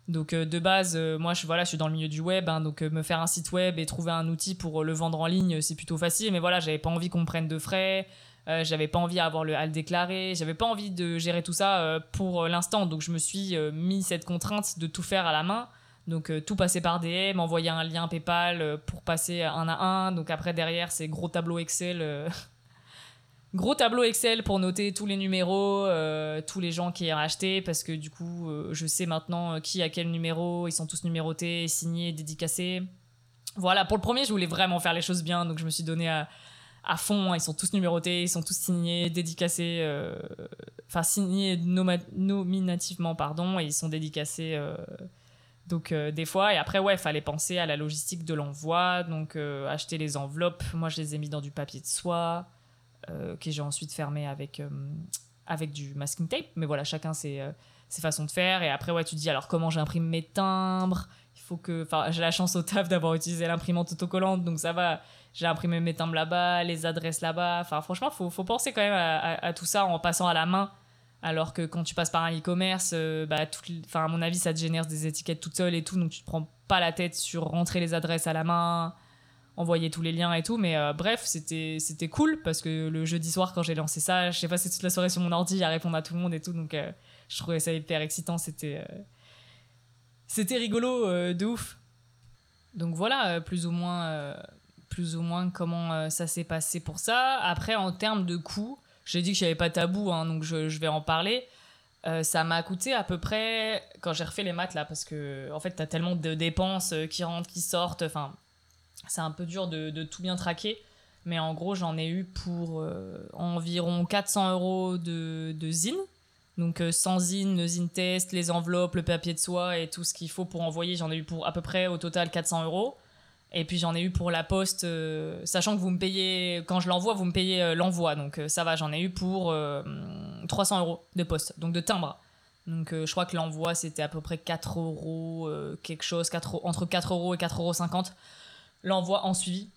Donc de base, moi je voilà, je suis dans le milieu du web, hein, donc me faire un site web et trouver un outil pour le vendre en ligne, c'est plutôt facile. Mais voilà, j'avais pas envie qu'on me prenne de frais. Euh, j'avais pas envie d'avoir le, à le déclarer, j'avais pas envie de gérer tout ça euh, pour l'instant, donc je me suis euh, mis cette contrainte de tout faire à la main. Donc tout passer par DM, envoyer un lien PayPal pour passer un à un. Donc après derrière c'est gros tableau Excel, gros tableau Excel pour noter tous les numéros, tous les gens qui ont acheté parce que du coup je sais maintenant qui a quel numéro, ils sont tous numérotés, signés, dédicacés. Voilà, pour le premier je voulais vraiment faire les choses bien, donc je me suis donné à, à fond. Ils sont tous numérotés, ils sont tous signés, dédicacés, euh, enfin signés nominativement, pardon, et ils sont dédicacés. Euh, donc euh, des fois, et après, ouais, fallait penser à la logistique de l'envoi, donc acheter les enveloppes. Moi, je les ai mis dans du papier de soie, que j'ai ensuite fermé avec, avec du masking tape. Mais voilà, chacun ses, ses façons de faire. Et après, ouais, tu dis, alors comment j'imprime mes timbres? Il faut que... Enfin, j'ai la chance au taf d'avoir utilisé l'imprimante autocollante, donc ça va j'ai imprimé mes timbres là-bas, les adresses là-bas. Enfin, franchement, faut, faut penser quand même à, tout ça en passant à la main. Alors que quand tu passes par un e-commerce, euh, bah, à mon avis, ça te génère des étiquettes toutes seules et tout, donc tu te prends pas la tête sur rentrer les adresses à la main, envoyer tous les liens et tout. Mais euh, bref, c'était cool parce que le jeudi soir, quand j'ai lancé ça, j'ai passé toute la soirée sur mon ordi à répondre à tout le monde et tout, donc euh, je trouvais ça hyper excitant. C'était c'était rigolo de ouf. Donc voilà, plus ou moins plus ou moins comment euh, ça s'est passé pour ça. Après, en termes de coûts, j'ai dit que j'avais pas tabou, hein, donc je, vais en parler. Euh, ça m'a coûté à peu près, quand j'ai refait les maths là, parce que en fait, as tellement de dépenses euh, qui rentrent, qui sortent, enfin, c'est un peu dur de, tout bien traquer. Mais en gros, j'en ai eu pour environ 400 euros de, de zine. Donc sans zine, zine test, les enveloppes, le papier de soie et tout ce qu'il faut pour envoyer, j'en ai eu pour à peu près au total 400 euros. Et puis j'en ai eu pour la poste, euh, sachant que vous me payez, quand je l'envoie, vous me payez euh, l'envoi. Donc euh, ça va, j'en ai eu pour 300 euros de poste, donc de timbre. Donc je crois que l'envoi c'était à peu près 4 euros, quelque chose, 4, entre 4 euros et 4,50 euros l'envoi en suivi.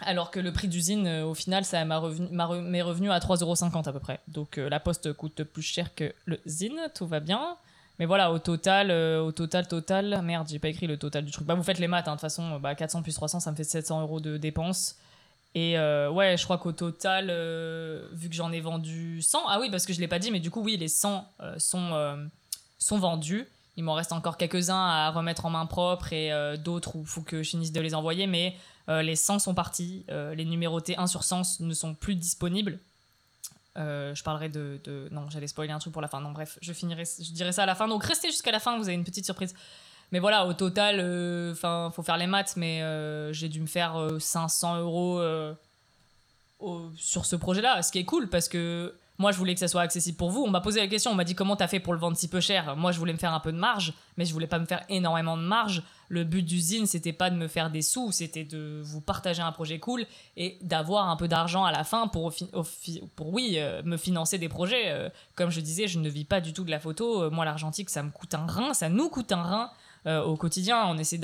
Alors que le prix d'usine, au final, ça m'a revenu, m'est revenu à 3,50 euros à peu près. Donc la poste coûte plus cher que le zine, tout va bien. Mais voilà, au total, euh, au total, total, merde, j'ai pas écrit le total du truc. Bah, vous faites les maths, hein, de toute façon, bah, 400 plus 300, ça me fait 700 euros de dépenses. Et euh, ouais, je crois qu'au total, euh, vu que j'en ai vendu 100, ah oui, parce que je l'ai pas dit, mais du coup, oui, les 100 sont, sont vendus. Il m'en reste encore quelques-uns à remettre en main propre et d'autres où il faut que je finisse de les envoyer, mais les 100 sont partis. les numérotés 1 sur 100 ne sont plus disponibles. Euh, je parlerai de, Non, j'allais spoiler un truc pour la fin. Non, bref, je finirai, je dirai ça à la fin. Donc restez jusqu'à la fin, vous avez une petite surprise. Mais voilà, au total, euh, enfin, faut faire les maths, mais euh, j'ai dû me faire 500 euros sur ce projet-là. Ce qui est cool parce que moi, je voulais que ça soit accessible pour vous. On m'a posé la question, on m'a dit comment t'as fait pour le vendre si peu cher? Moi, je voulais me faire un peu de marge, mais je voulais pas me faire énormément de marge. Le but d'usine, c'était pas de me faire des sous, c'était de vous partager un projet cool et d'avoir un peu d'argent à la fin pour, pour oui, euh, me financer des projets. Euh, comme je disais, je ne vis pas du tout de la photo. Euh, moi, l'argentique, ça me coûte un rein, ça nous coûte un rein. au quotidien, on essaie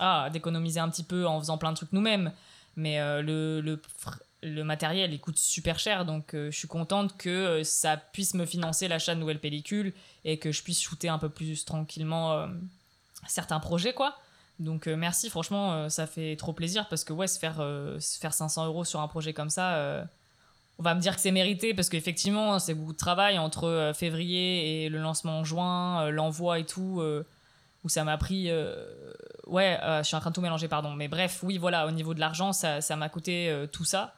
ah, d'économiser un petit peu en faisant plein de trucs nous-mêmes. Mais le, le le matériel il coûte super cher. Donc euh, je suis contente que euh, ça puisse me financer l'achat de nouvelles pellicules et que je puisse shooter un peu plus tranquillement euh, certains projets quoi. Donc merci. Franchement ça fait trop plaisir parce que ouais se faire, se faire 500 euros sur un projet comme ça on va me dire que c'est mérité parce qu'effectivement c'est beaucoup de travail entre février et le lancement en juin l'envoi et tout où ça m'a pris ouais je suis en train de tout mélanger pardon. Mais bref oui voilà au niveau de l'argent ça m'a coûté tout ça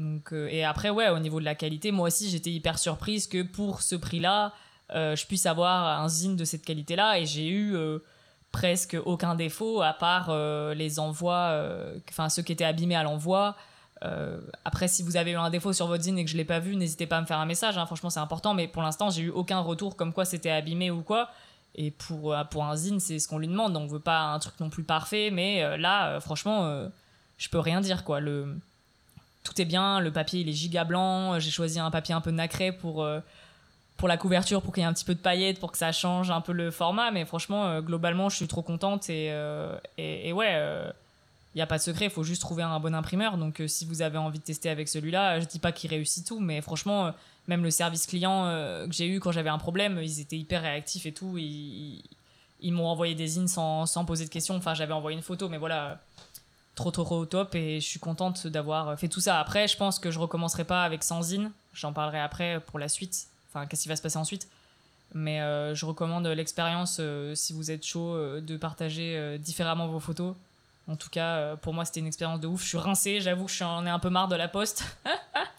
donc, euh, et après, ouais, au niveau de la qualité, moi aussi, j'étais hyper surprise que pour ce prix-là, euh, je puisse avoir un zine de cette qualité-là. Et j'ai eu euh, presque aucun défaut, à part les envois, enfin ceux qui étaient abîmés à l'envoi. après, si vous avez eu un défaut sur votre zine et que je l'ai pas vu, n'hésitez pas à me faire un message. Hein. franchement, c'est important. Mais pour l'instant, j'ai eu aucun retour comme quoi c'était abîmé ou quoi. Et pour, pour un zine, c'est ce qu'on lui demande. On veut pas un truc non plus parfait. Mais là, franchement, je peux rien dire quoi. Le tout est bien, le papier il est giga blanc, j'ai choisi un papier un peu nacré pour, euh, pour la couverture, pour qu'il y ait un petit peu de paillettes, pour que ça change un peu le format, mais franchement, euh, globalement, je suis trop contente et, euh, et, ouais, il n'y a pas de secret, il faut juste trouver un bon imprimeur, donc si vous avez envie de tester avec celui-là, je dis pas qu'il réussit tout, mais franchement, même le service client que j'ai eu quand j'avais un problème, ils étaient hyper réactifs et tout, ils, ils m'ont envoyé des zines sans, sans poser de questions, enfin j'avais envoyé une photo, mais voilà trop trop au top et je suis contente d'avoir fait tout ça. Après, je pense que je recommencerai pas avec Sanzine, j'en parlerai après pour la suite, enfin qu'est-ce qui va se passer ensuite. Mais euh, je recommande l'expérience euh, si vous êtes chaud euh, de partager différemment vos photos. En tout cas, pour moi, c'était une expérience de ouf. Je suis rincée, j'avoue que j'en ai un peu marre de la poste.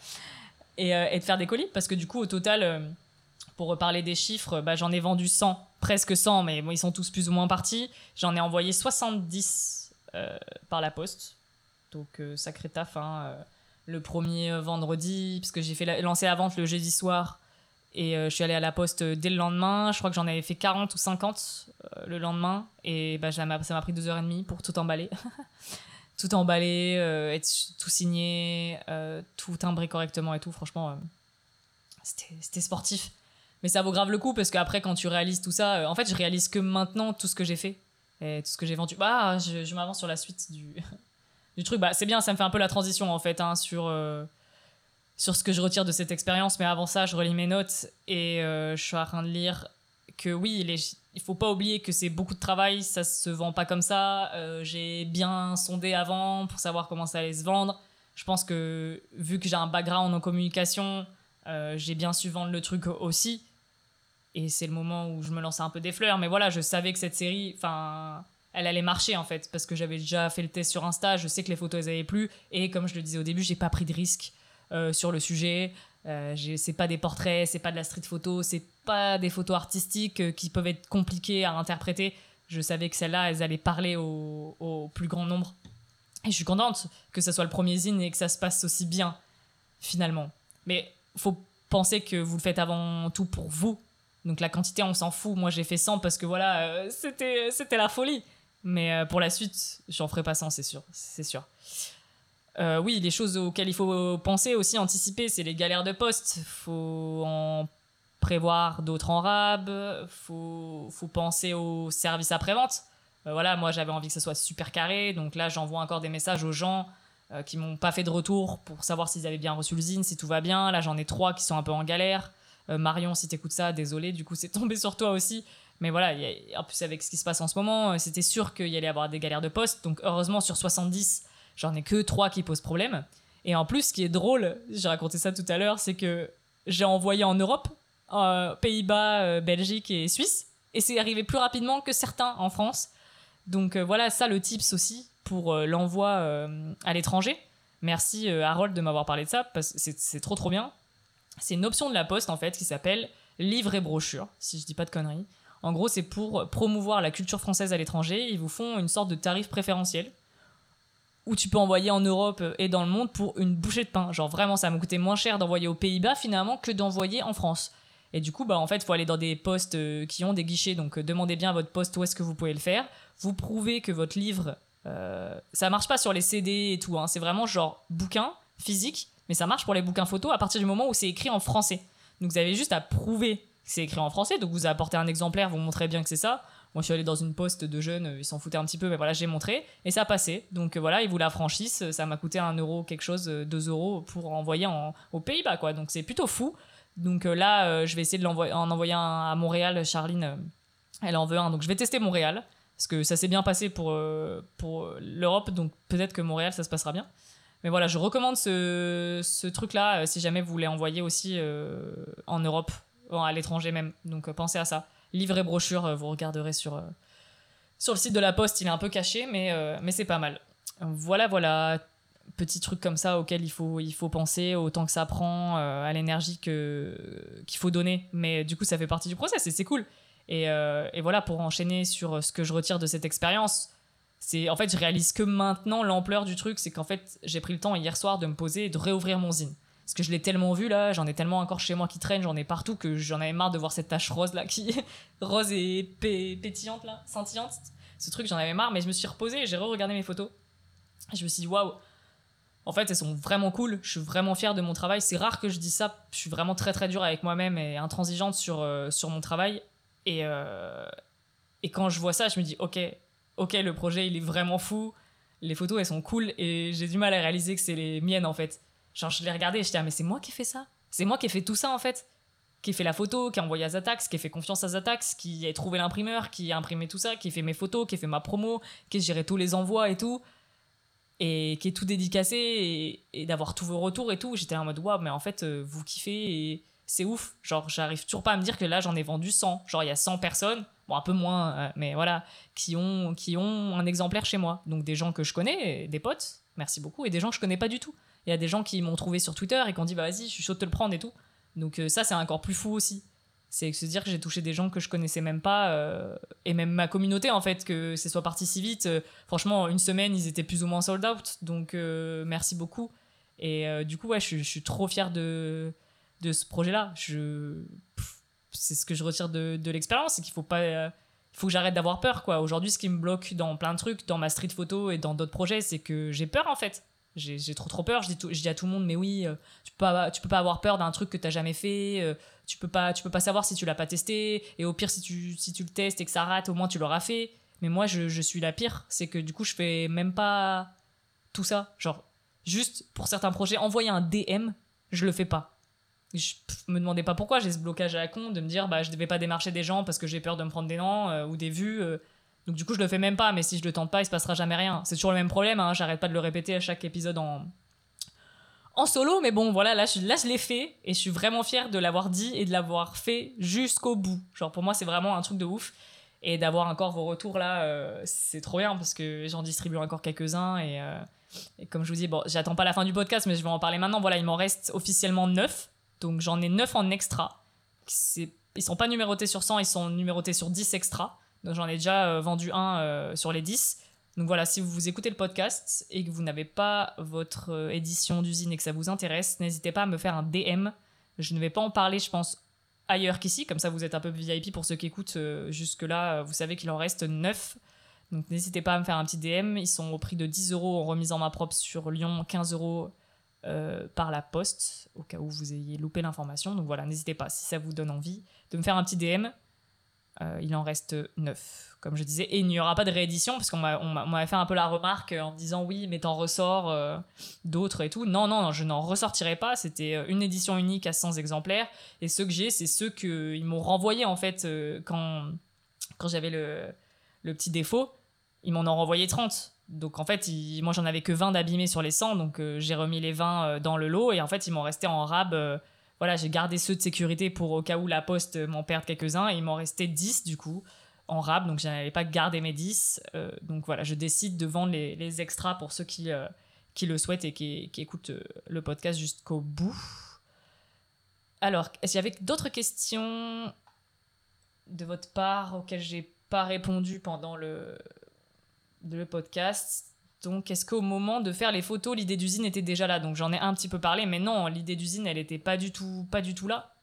et, et, de faire des colis, parce que du coup, au total, pour reparler des chiffres, bah, j'en ai vendu 100, presque 100, mais bon, ils sont tous plus ou moins partis. J'en ai envoyé 70 euh, par la poste. Donc euh, sacré taf. Hein, euh, le premier vendredi, parce que j'ai fait lancer la vente le jeudi soir. Et je suis allée à la poste dès le lendemain. Je crois que j'en avais fait 40 ou 50 le lendemain. Et bah, ça m'a pris deux heures et demie pour tout emballer. tout emballer, être tout signé, tout timbré correctement et tout. Franchement, c'était sportif. Mais ça vaut grave le coup parce qu'après, quand tu réalises tout ça, en fait, je réalise que maintenant tout ce que j'ai fait et tout ce que j'ai vendu. Bah, je, m'avance sur la suite du, du truc. Bah, c'est bien, ça me fait un peu la transition en fait hein, sur, euh, sur ce que je retire de cette expérience. Mais avant ça, je relis mes notes et euh, je suis en train de lire que oui, il, est, il faut pas oublier que c'est beaucoup de travail, ça se vend pas comme ça. Euh, j'ai bien sondé avant pour savoir comment ça allait se vendre. Je pense que vu que j'ai un background en communication, j'ai bien su vendre le truc aussi et c'est le moment où je me lançais un peu des fleurs. Mais voilà je savais que cette série enfin elle allait marcher en fait parce que j'avais déjà fait le test sur Insta je sais que les photos elles avaient plu et comme je le disais au début j'ai pas pris de risque euh, sur le sujet. Euh, c'est pas des portraits c'est pas de la street photo c'est pas des photos artistiques euh, qui peuvent être compliquées à interpréter. Je savais que celles-là elles allaient parler au, au, plus grand nombre. Et je suis contente que ça soit le premier zine et que ça se passe aussi bien finalement. Mais faut penser que vous le faites avant tout pour vous donc la quantité, on s'en fout. Moi, j'ai fait 100 parce que voilà, euh, c'était, c'était la folie. Mais euh, pour la suite, j'en ferai pas 100, c'est sûr. C'est sûr. Euh, oui, les choses auxquelles il faut penser aussi, anticiper, c'est les galères de poste. faut en prévoir d'autres en rab. faut, faut penser au service après-vente. voilà, moi, j'avais envie que ça soit super carré. Donc là, j'envoie encore des messages aux gens qui m'ont pas fait de retour pour savoir s'ils avaient bien reçu le zine, si tout va bien. Là, j'en ai trois qui sont un peu en galère. Euh, Marion, si t'écoutes ça, désolé, du coup, c'est tombé sur toi aussi. Mais voilà, en plus, avec ce qui se passe en ce moment, euh, c'était sûr qu'il y allait avoir des galères de poste. Donc, heureusement, sur 70, j'en ai que 3 qui posent problème. Et en plus, ce qui est drôle, j'ai raconté ça tout à l'heure, c'est que j'ai envoyé en Europe, euh, Pays-Bas, Belgique et Suisse. Et c'est arrivé plus rapidement que certains en France. Donc voilà, ça le tips aussi pour l'envoi à l'étranger. Merci Harold de m'avoir parlé de ça, parce que c'est trop trop bien. C'est une option de la poste en fait qui s'appelle livre et brochure, si je dis pas de conneries. En gros, c'est pour promouvoir la culture française à l'étranger. Ils vous font une sorte de tarif préférentiel. ou tu peux envoyer en Europe et dans le monde pour une bouchée de pain. Genre vraiment, ça m'a coûté moins cher d'envoyer aux Pays-Bas finalement que d'envoyer en France. Et du coup, bah, en fait, il faut aller dans des postes euh, qui ont des guichets. Donc, euh, demandez bien à votre poste où est-ce que vous pouvez le faire. Vous prouvez que votre livre, euh, ça marche pas sur les CD et tout. Hein. C'est vraiment genre bouquin physique, mais ça marche pour les bouquins photos à partir du moment où c'est écrit en français. Donc, vous avez juste à prouver que c'est écrit en français. Donc, vous apportez un exemplaire, vous montrez bien que c'est ça. Moi, je suis allé dans une poste de jeunes, ils s'en foutaient un petit peu, mais voilà, j'ai montré et ça a passé. Donc voilà, ils vous la franchissent. Ça m'a coûté un euro, quelque chose, 2 euros pour envoyer en, aux Pays-Bas, quoi. Donc c'est plutôt fou. Donc euh, là, euh, je vais essayer de l'envoyer, en envoyer un à Montréal. Charline, euh, elle en veut un. Donc je vais tester Montréal. Parce que ça s'est bien passé pour l'Europe. Donc peut-être que Montréal, ça se passera bien. Mais voilà, je recommande ce, ce truc-là si jamais vous voulez envoyer aussi en Europe, à l'étranger même. Donc pensez à ça. Livre et brochure, vous regarderez sur, sur le site de la Poste. Il est un peu caché, mais, mais c'est pas mal. Voilà, voilà petits trucs comme ça auxquels il faut, il faut penser, autant que ça prend, euh, à l'énergie qu'il faut donner. Mais du coup, ça fait partie du process et c'est cool. Et, euh, et, voilà, pour enchaîner sur ce que je retire de cette expérience, c'est en fait, je réalise que maintenant l'ampleur du truc, c'est qu'en fait, j'ai pris le temps hier soir de me poser et de réouvrir mon zine. Parce que je l'ai tellement vu là, j'en ai tellement encore chez moi qui traîne, j'en ai partout que j'en avais marre de voir cette tache rose là qui rose et pétillante là, scintillante. Ce truc, j'en avais marre, mais je me suis reposé et j'ai re-regardé mes photos. je me suis dit, waouh, en fait, elles sont vraiment cool. Je suis vraiment fière de mon travail. C'est rare que je dise ça. Je suis vraiment très très dure avec moi-même et intransigeante sur, euh, sur mon travail. Et, euh, et quand je vois ça, je me dis ok, ok, le projet il est vraiment fou. Les photos elles sont cool et j'ai du mal à réaliser que c'est les miennes en fait. Genre je les regardais et je ah mais c'est moi qui ai fait ça. C'est moi qui ai fait tout ça en fait. Qui ai fait la photo, qui a envoyé à Zatax, qui a fait confiance à Zatax, qui a trouvé l'imprimeur, qui a imprimé tout ça, qui a fait mes photos, qui a fait ma promo, qui a géré tous les envois et tout et qui est tout dédicacé et, d'avoir tous vos retours et tout. J'étais en mode waouh, mais en fait, euh, vous kiffez et c'est ouf. Genre, j'arrive toujours pas à me dire que là, j'en ai vendu 100. Genre, il y a 100 personnes, bon, un peu moins, euh, mais voilà, qui ont, qui ont un exemplaire chez moi. Donc, des gens que je connais, des potes, merci beaucoup, et des gens que je connais pas du tout. Il y a des gens qui m'ont trouvé sur Twitter et qui ont dit, bah vas-y, je suis chaud de te le prendre et tout. Donc, euh, ça, c'est encore plus fou aussi c'est se dire que j'ai touché des gens que je connaissais même pas euh, et même ma communauté en fait que ce soit parti si vite franchement une semaine ils étaient plus ou moins sold out donc merci beaucoup et du coup ouais je, suis trop fière de de ce projet là je c'est ce que je retire de, de l'expérience c'est qu'il faut pas il faut que j'arrête d'avoir peur quoi. Aujourd'hui ce qui me bloque dans plein de trucs dans ma street photo et dans d'autres projets c'est que j'ai peur en fait. J'ai trop trop peur. Je dis, à tout le monde mais oui tu peux pas peux pas avoir peur d'un truc que t'as jamais fait tu peux pas tu peux pas savoir si tu l'as pas testé et au pire si tu si tu le testes et que ça rate au moins tu l'auras fait. Mais moi je, je suis la pire. C'est que du coup je fais même pas tout ça. Genre juste pour certains projets envoyer un DM je le fais pas je me demandais pas pourquoi j'ai ce blocage à la con de me dire bah je devais pas démarcher des gens parce que j'ai peur de me prendre des noms euh, ou des vues euh. donc du coup je le fais même pas mais si je le tente pas il se passera jamais rien c'est toujours le même problème hein. j'arrête pas de le répéter à chaque épisode en en solo, mais bon, voilà, là, je, là, je l'ai fait et je suis vraiment fière de l'avoir dit et de l'avoir fait jusqu'au bout. Genre, pour moi, c'est vraiment un truc de ouf. Et d'avoir encore vos retours là, euh, c'est trop bien parce que j'en distribue encore quelques-uns. Et, comme je vous dis, bon, j'attends pas la fin du podcast, mais je vais en parler maintenant. Voilà, il m'en reste officiellement 9. Donc, j'en ai 9 en extra. Ils sont pas numérotés sur 100, ils sont numérotés sur 10 extra. Donc, j'en ai déjà euh, vendu un sur les 10. Donc voilà, si vous écoutez le podcast et que vous n'avez pas votre euh, édition d'usine et que ça vous intéresse, n'hésitez pas à me faire un DM. Je ne vais pas en parler, je pense, ailleurs qu'ici. Comme ça, vous êtes un peu VIP pour ceux qui écoutent euh, jusque-là. Euh, vous savez qu'il en reste 9. Donc n'hésitez pas à me faire un petit DM. Ils sont au prix de 10 euros en remise en main propre sur Lyon, 15 euros par la poste, au cas où vous ayez loupé l'information. Donc voilà, n'hésitez pas, si ça vous donne envie, de me faire un petit DM. Euh, il en reste 9, comme je disais. Et il n'y aura pas de réédition, parce qu'on m'a fait un peu la remarque en me disant oui, mais t'en ressors euh, d'autres et tout. Non, non, je n'en ressortirai pas. C'était euh, une édition unique à 100 exemplaires. Et ceux que j'ai, c'est ceux qu'ils m'ont renvoyé en fait quand, quand j'avais le, le petit défaut. Ils m'en ont renvoyé 30. Donc en fait, moi j'en avais que 20 d'abîmés sur les 100, donc j'ai remis les 20 dans le lot et en fait ils m'ont resté en rab voilà, j'ai gardé ceux de sécurité pour au cas où la poste m'en perde quelques-uns et il m'en restait 10 du coup en rab, donc je n'avais pas gardé mes 10. Euh, donc voilà, je décide de vendre les, extras pour ceux qui, euh, qui le souhaitent et qui, écoutent euh, le podcast jusqu'au bout. Alors, est-ce qu'il y avait d'autres questions de votre part auxquelles j'ai pas répondu pendant le, le podcast Donc, est-ce qu'au moment de faire les photos, l'idée d'usine était déjà là? Donc, j'en ai un petit peu parlé, mais non, l'idée d'usine, elle était pas du tout, pas du tout là.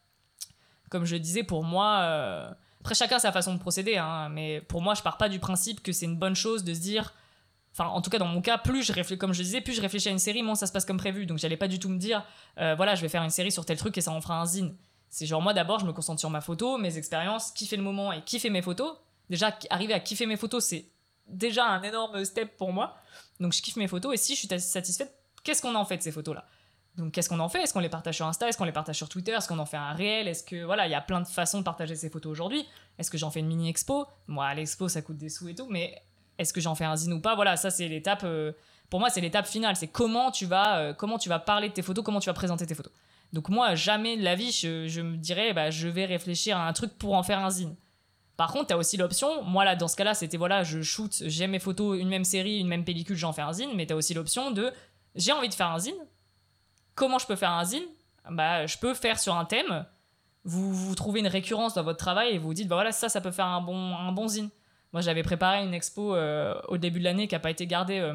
Comme je disais, pour moi, euh, après chacun sa façon de procéder, hein, mais pour moi, je pars pas du principe que c'est une bonne chose de se dire, enfin, en tout cas dans mon cas, plus je réfléchis, comme je disais, plus je à une série, moins ça se passe comme prévu. Donc, j'allais pas du tout me dire, euh, voilà, je vais faire une série sur tel truc et ça en fera un zine. C'est genre moi d'abord, je me concentre sur ma photo, mes expériences, kiffer le moment et kiffer mes photos. Déjà, arriver à kiffer mes photos, c'est déjà un énorme step pour moi. Donc je kiffe mes photos et si je suis satisfaite, qu'est-ce qu'on en fait de ces photos-là? Donc qu'est-ce qu'on en fait? Est-ce qu'on les partage sur Insta? Est-ce qu'on les partage sur Twitter? Est-ce qu'on en fait un réel? Est-ce que voilà, il y a plein de façons de partager ces photos aujourd'hui? Est-ce que j'en fais une mini expo Moi, l'expo ça coûte des sous et tout, mais est-ce que j'en fais un zine ou pas? Voilà, ça c'est l'étape. Euh, pour moi, c'est l'étape finale. C'est comment tu vas, euh, comment tu vas parler de tes photos, comment tu vas présenter tes photos? Donc moi, jamais de la vie, je, me dirais, bah, je vais réfléchir à un truc pour en faire un zine. Par contre, tu as aussi l'option, moi là, dans ce cas-là, c'était voilà, je shoot, j'aime mes photos, une même série, une même pellicule, j'en fais un zine, mais tu as aussi l'option de, j'ai envie de faire un zine, comment je peux faire un zine? Bah, je peux faire sur un thème, vous, vous trouvez une récurrence dans votre travail et vous vous dites, bah voilà, ça, ça peut faire un bon, un bon zine. Moi, j'avais préparé une expo euh, au début de l'année qui n'a pas été gardée euh,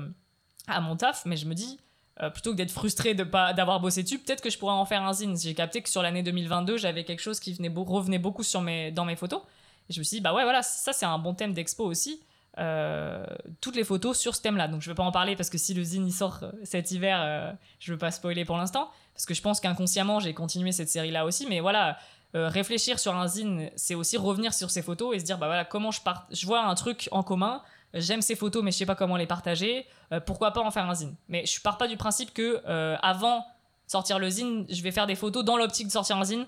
à mon taf, mais je me dis, euh, plutôt que d'être frustré de pas d'avoir bossé dessus, peut-être que je pourrais en faire un zine. J'ai capté que sur l'année 2022, j'avais quelque chose qui venait revenait beaucoup sur dans mes photos. Et je me suis dit, bah ouais, voilà, ça c'est un bon thème d'expo aussi. Euh, toutes les photos sur ce thème-là. Donc je ne vais pas en parler parce que si le zine y sort euh, cet hiver, euh, je ne veux pas spoiler pour l'instant. Parce que je pense qu'inconsciemment, j'ai continué cette série-là aussi. Mais voilà, réfléchir sur un zine, c'est aussi revenir sur ces photos et se dire, bah voilà, comment je. Je vois un truc en commun, j'aime ces photos, mais je sais pas comment les partager. pourquoi pas en faire un zine Mais je pars pas du principe que avant sortir le zine, je vais faire des photos dans l'optique de sortir un zine.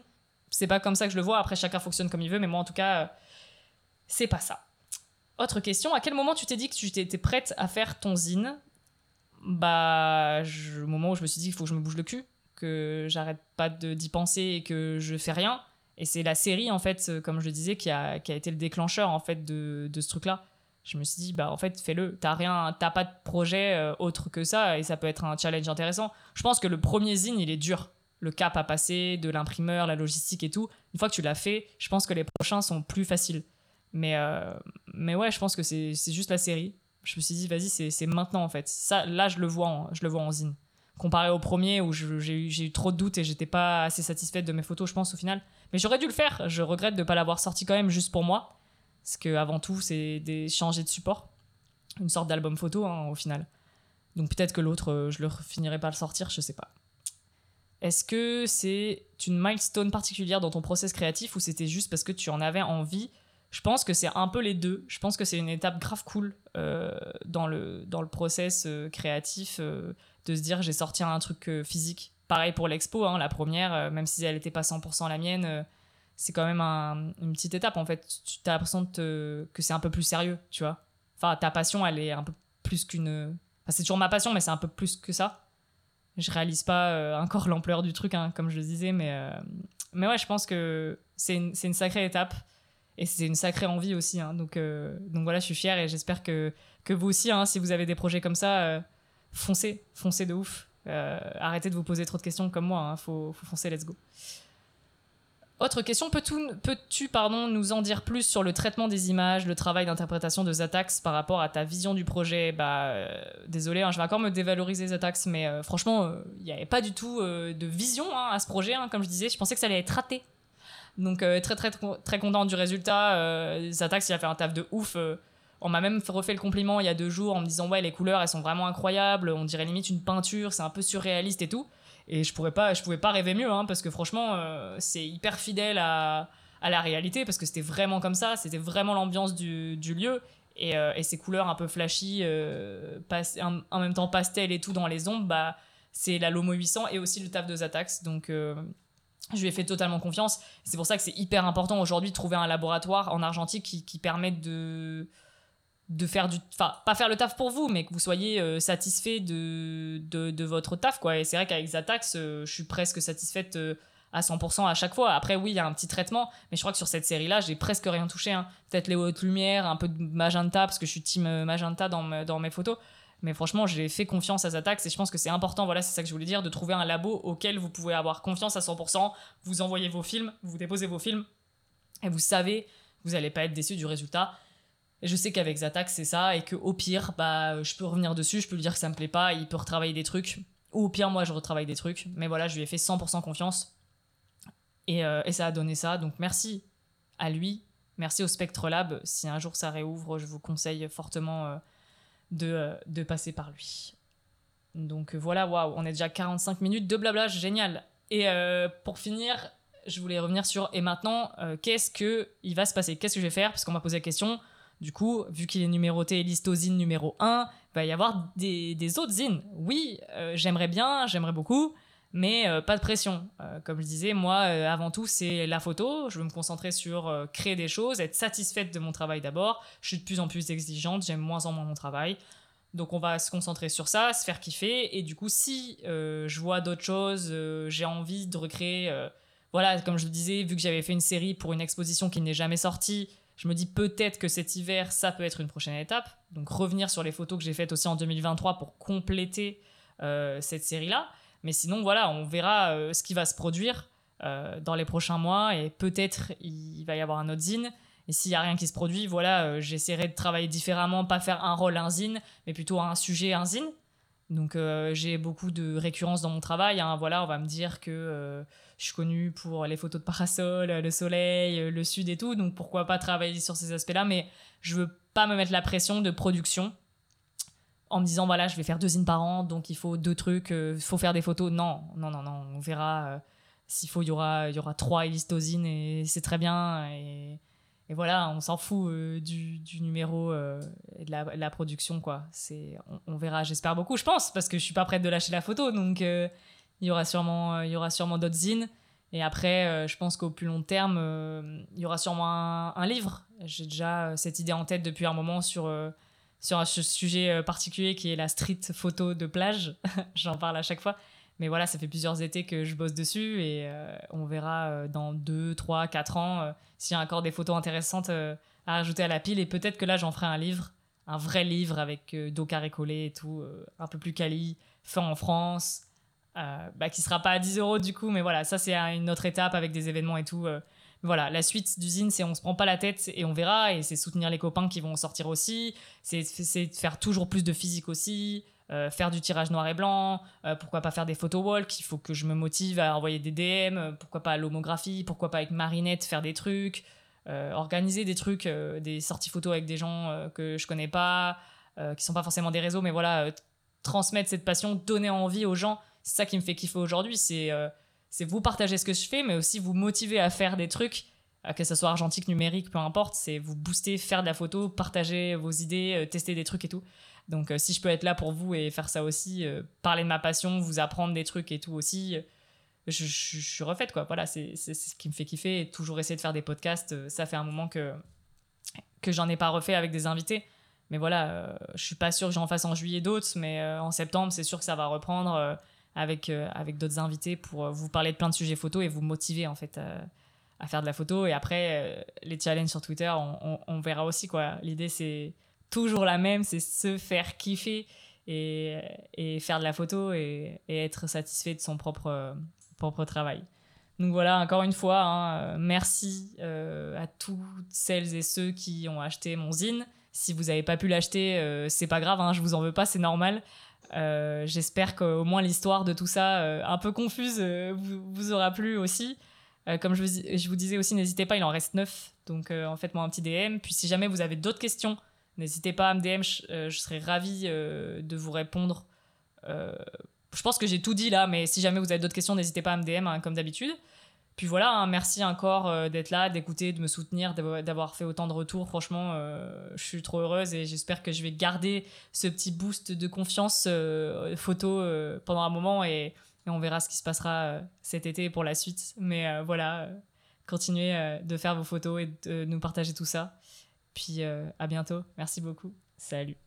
C'est pas comme ça que je le vois. Après, chacun fonctionne comme il veut, mais moi, en tout cas c'est pas ça. Autre question, à quel moment tu t'es dit que tu étais prête à faire ton zine? Bah, au moment où je me suis dit qu'il faut que je me bouge le cul, que j'arrête pas d'y penser et que je fais rien. Et c'est la série, en fait, euh, comme je le disais, qui a, qui a été le déclencheur, en fait, de, de ce truc-là. Je me suis dit, bah, en fait, fais-le. T'as rien, t'as pas de projet euh, autre que ça, et ça peut être un challenge intéressant. Je pense que le premier zine, il est dur. Le cap à passer, de l'imprimeur, la logistique et tout. Une fois que tu l'as fait, je pense que les prochains sont plus faciles. Mais, euh, mais ouais, je pense que c'est juste la série. Je me suis dit, vas-y, c'est maintenant en fait. Ça, là, je le vois en, je le vois en zine. Comparé au premier où j'ai eu trop de doutes et j'étais pas assez satisfaite de mes photos, je pense, au final. Mais j'aurais dû le faire. Je regrette de ne pas l'avoir sorti quand même juste pour moi. Parce que avant tout, c'est changer de support. Une sorte d'album photo, hein, au final. Donc peut-être que l'autre, euh, je le finirai pas le sortir, je sais pas. Est-ce que c'est une milestone particulière dans ton process créatif ou c'était juste parce que tu en avais envie? Je pense que c'est un peu les deux. Je pense que c'est une étape grave cool euh, dans, le, dans le process euh, créatif euh, de se dire j'ai sorti un truc physique. Pareil pour l'expo, hein, la première, même si elle n'était pas 100% la mienne, c'est quand même une petite étape en fait. Tu as l'impression que c'est un peu plus sérieux, tu vois. Enfin, ta passion, elle est un peu plus qu'une. Enfin, c'est toujours ma passion, mais c'est un peu plus que ça. Je réalise pas encore l'ampleur du truc, hein, comme je le disais, mais, mais ouais, je pense que c'est une, une sacrée étape et c'est une sacrée envie aussi. Hein. Donc, euh, donc voilà, je suis fière et j'espère que, que vous aussi, hein, si vous avez des projets comme ça, euh, foncez, foncez de ouf. Euh, arrêtez de vous poser trop de questions comme moi, faut, faut, foncer, let's go. Autre question, peux-tu pardon, nous en dire plus sur le traitement des images, le travail d'interprétation de Zatax par rapport à ta vision du projet? Bah, désolé, je vais encore me dévaloriser Zatax, mais franchement, il n'y avait pas du tout de vision à ce projet, comme je disais. Je pensais que ça allait être raté donc euh, très très très content du résultat. Euh, Zatax il a fait un taf de ouf. Euh. on m'a même refait le compliment il y a deux jours en me disant ouais les couleurs elles sont vraiment incroyables. On dirait limite une peinture, c'est un peu surréaliste et tout. Et je pourrais pas, je pouvais pas rêver mieux hein, parce que franchement c'est hyper fidèle à, à, la réalité parce que c'était vraiment comme ça, c'était vraiment l'ambiance du, du, lieu. Et, et, ces couleurs un peu flashy, en, en, même temps pastel et tout dans les ombres, bah, c'est la Lomo 800 et aussi le taf de Zatax. Donc je lui ai fait totalement confiance. C'est pour ça que c'est hyper important aujourd'hui de trouver un laboratoire en argentique qui, qui permette de, de faire du. Enfin, pas faire le taf pour vous, mais que vous soyez euh, satisfait de, de, votre taf, quoi. Et c'est vrai qu'avec Zatax, euh, je suis presque satisfaite euh, à 100% à chaque fois. Après, oui, il y a un petit traitement, mais je crois que sur cette série-là, j'ai presque rien touché. Hein. Peut-être les hautes lumières, un peu de magenta, parce que je suis team magenta dans, dans mes photos. Mais franchement, j'ai fait confiance à Zatax et je pense que c'est important, voilà, c'est ça que je voulais dire, de trouver un labo auquel vous pouvez avoir confiance à 100%. Vous envoyez vos films, vous déposez vos films et vous savez, vous n'allez pas être déçu du résultat. Et je sais qu'avec Zatak, c'est ça, et qu'au pire, bah, je peux revenir dessus, je peux lui dire que ça me plaît pas, il peut retravailler des trucs, ou au pire, moi, je retravaille des trucs. Mais voilà, je lui ai fait 100% confiance. Et, euh, et, ça a donné ça. Donc merci à lui, merci au Spectre Lab. Si un jour ça réouvre, je vous conseille fortement euh, de, euh, de, passer par lui. Donc voilà, waouh, on est déjà 45 minutes de blabla, génial. Et pour finir, je voulais revenir sur et maintenant, qu'est-ce que il va se passer? Qu'est-ce que je vais faire? Parce qu'on m'a posé la question. Du coup, vu qu'il est numéroté listosine numéro 1, il va y avoir des, autres zines. Oui, j'aimerais bien, j'aimerais beaucoup, mais euh, pas de pression. Euh, comme je disais, moi, euh, avant tout, c'est la photo. Je veux me concentrer sur créer des choses, être satisfaite de mon travail d'abord. Je suis de plus en plus exigeante, j'aime moins en moins mon travail. Donc on va se concentrer sur ça, se faire kiffer. Et du coup, si je vois d'autres choses, j'ai envie de recréer... voilà, comme je le disais, vu que j'avais fait une série pour une exposition qui n'est jamais sortie, je me dis peut-être que cet hiver, ça peut être une prochaine étape. Donc revenir sur les photos que j'ai faites aussi en 2023 pour compléter cette série-là. Mais sinon, voilà, on verra euh, ce qui va se produire euh, dans les prochains mois et peut-être il va y avoir un autre zine. Et s'il n'y a rien qui se produit, voilà, euh, j'essaierai de travailler différemment, pas faire un rôle, un zine, mais plutôt un sujet, un zine. Donc j'ai beaucoup de récurrence dans mon travail. Hein. Voilà, on va me dire que je suis connue pour les photos de parasol, le soleil, le sud et tout. Donc pourquoi pas travailler sur ces aspects-là. Mais je veux pas me mettre la pression de production en me disant voilà je vais faire deux zines par an donc il faut deux trucs euh, faut faire des photos non non non non on verra euh, s'il faut il y aura il y aura trois élistosines et c'est très bien et, voilà on s'en fout euh, du, numéro et de la, production quoi c'est on, verra j'espère beaucoup je pense parce que je suis pas prête de lâcher la photo donc il y aura sûrement il y aura sûrement d'autres zines et après je pense qu'au plus long terme il y aura sûrement un, livre j'ai déjà cette idée en tête depuis un moment sur sur un sujet euh, particulier qui est la street photo de plage. J'en parle à chaque fois. Mais voilà, ça fait plusieurs étés que je bosse dessus et euh, on verra euh, dans 2, 3, 4 ans s'il y a encore des photos intéressantes à rajouter à la pile. Et peut-être que là, j'en ferai un livre, un vrai livre avec dos carré collé et tout, un peu plus quali, fait en France, bah, qui sera pas à 10 euros du coup. Mais voilà, ça, c'est une autre étape avec des événements et tout voilà, la suite d'usine, c'est on se prend pas la tête et on verra, et c'est soutenir les copains qui vont sortir aussi, c'est faire toujours plus de physique aussi, euh, faire du tirage noir et blanc, euh, pourquoi pas faire des photo walk, il faut que je me motive à envoyer des DM, pourquoi pas l'homographie, pourquoi pas avec Marinette faire des trucs, euh, organiser des trucs, des sorties photos avec des gens que je connais pas, qui sont pas forcément des réseaux, mais voilà, transmettre cette passion, donner envie aux gens, c'est ça qui me fait kiffer aujourd'hui, c'est c'est vous partager ce que je fais, mais aussi vous motiver à faire des trucs, euh, que ce soit argentique, numérique, peu importe, c'est vous booster, faire de la photo, partager vos idées, euh, tester des trucs et tout. Donc euh, si je peux être là pour vous et faire ça aussi, parler de ma passion, vous apprendre des trucs et tout aussi, je, suis refaite quoi. Voilà, c'est ce qui me fait kiffer et toujours essayer de faire des podcasts. ça fait un moment que, que j'en ai pas refait avec des invités. Mais voilà, je suis pas sûr que j'en fasse en juillet d'autres, mais en septembre, c'est sûr que ça va reprendre avec, euh, avec d'autres invités pour euh, vous parler de plein de sujets photo et vous motiver en fait euh, à faire de la photo. Et après, les challenges sur Twitter, on, verra aussi quoi. L'idée c'est toujours la même, c'est se faire kiffer et, faire de la photo et, être satisfait de son propre, travail. Donc voilà, encore une fois, hein, merci à toutes celles et ceux qui ont acheté mon zine. Si vous n'avez pas pu l'acheter, c'est pas grave, hein, je vous en veux pas, c'est normal. Euh, j'espère qu'au moins l'histoire de tout ça, euh, un peu confuse, euh, vous, aura plu aussi. comme je vous, je disais aussi, n'hésitez pas, il en reste 9. Donc en faites-moi un petit DM. Puis si jamais vous avez d'autres questions, n'hésitez pas à me DM. Je, serai ravie de vous répondre. je pense que j'ai tout dit là, mais si jamais vous avez d'autres questions, n'hésitez pas à me DM hein, comme d'habitude. Puis voilà, hein, merci encore euh, d'être là, d'écouter, de me soutenir, d'avoir fait autant de retours. Franchement, euh, je suis trop heureuse et j'espère que je vais garder ce petit boost de confiance euh, photo pendant un moment et, on verra ce qui se passera cet été pour la suite. Mais voilà, continuez de faire vos photos et de nous partager tout ça. Puis à bientôt. Merci beaucoup. Salut.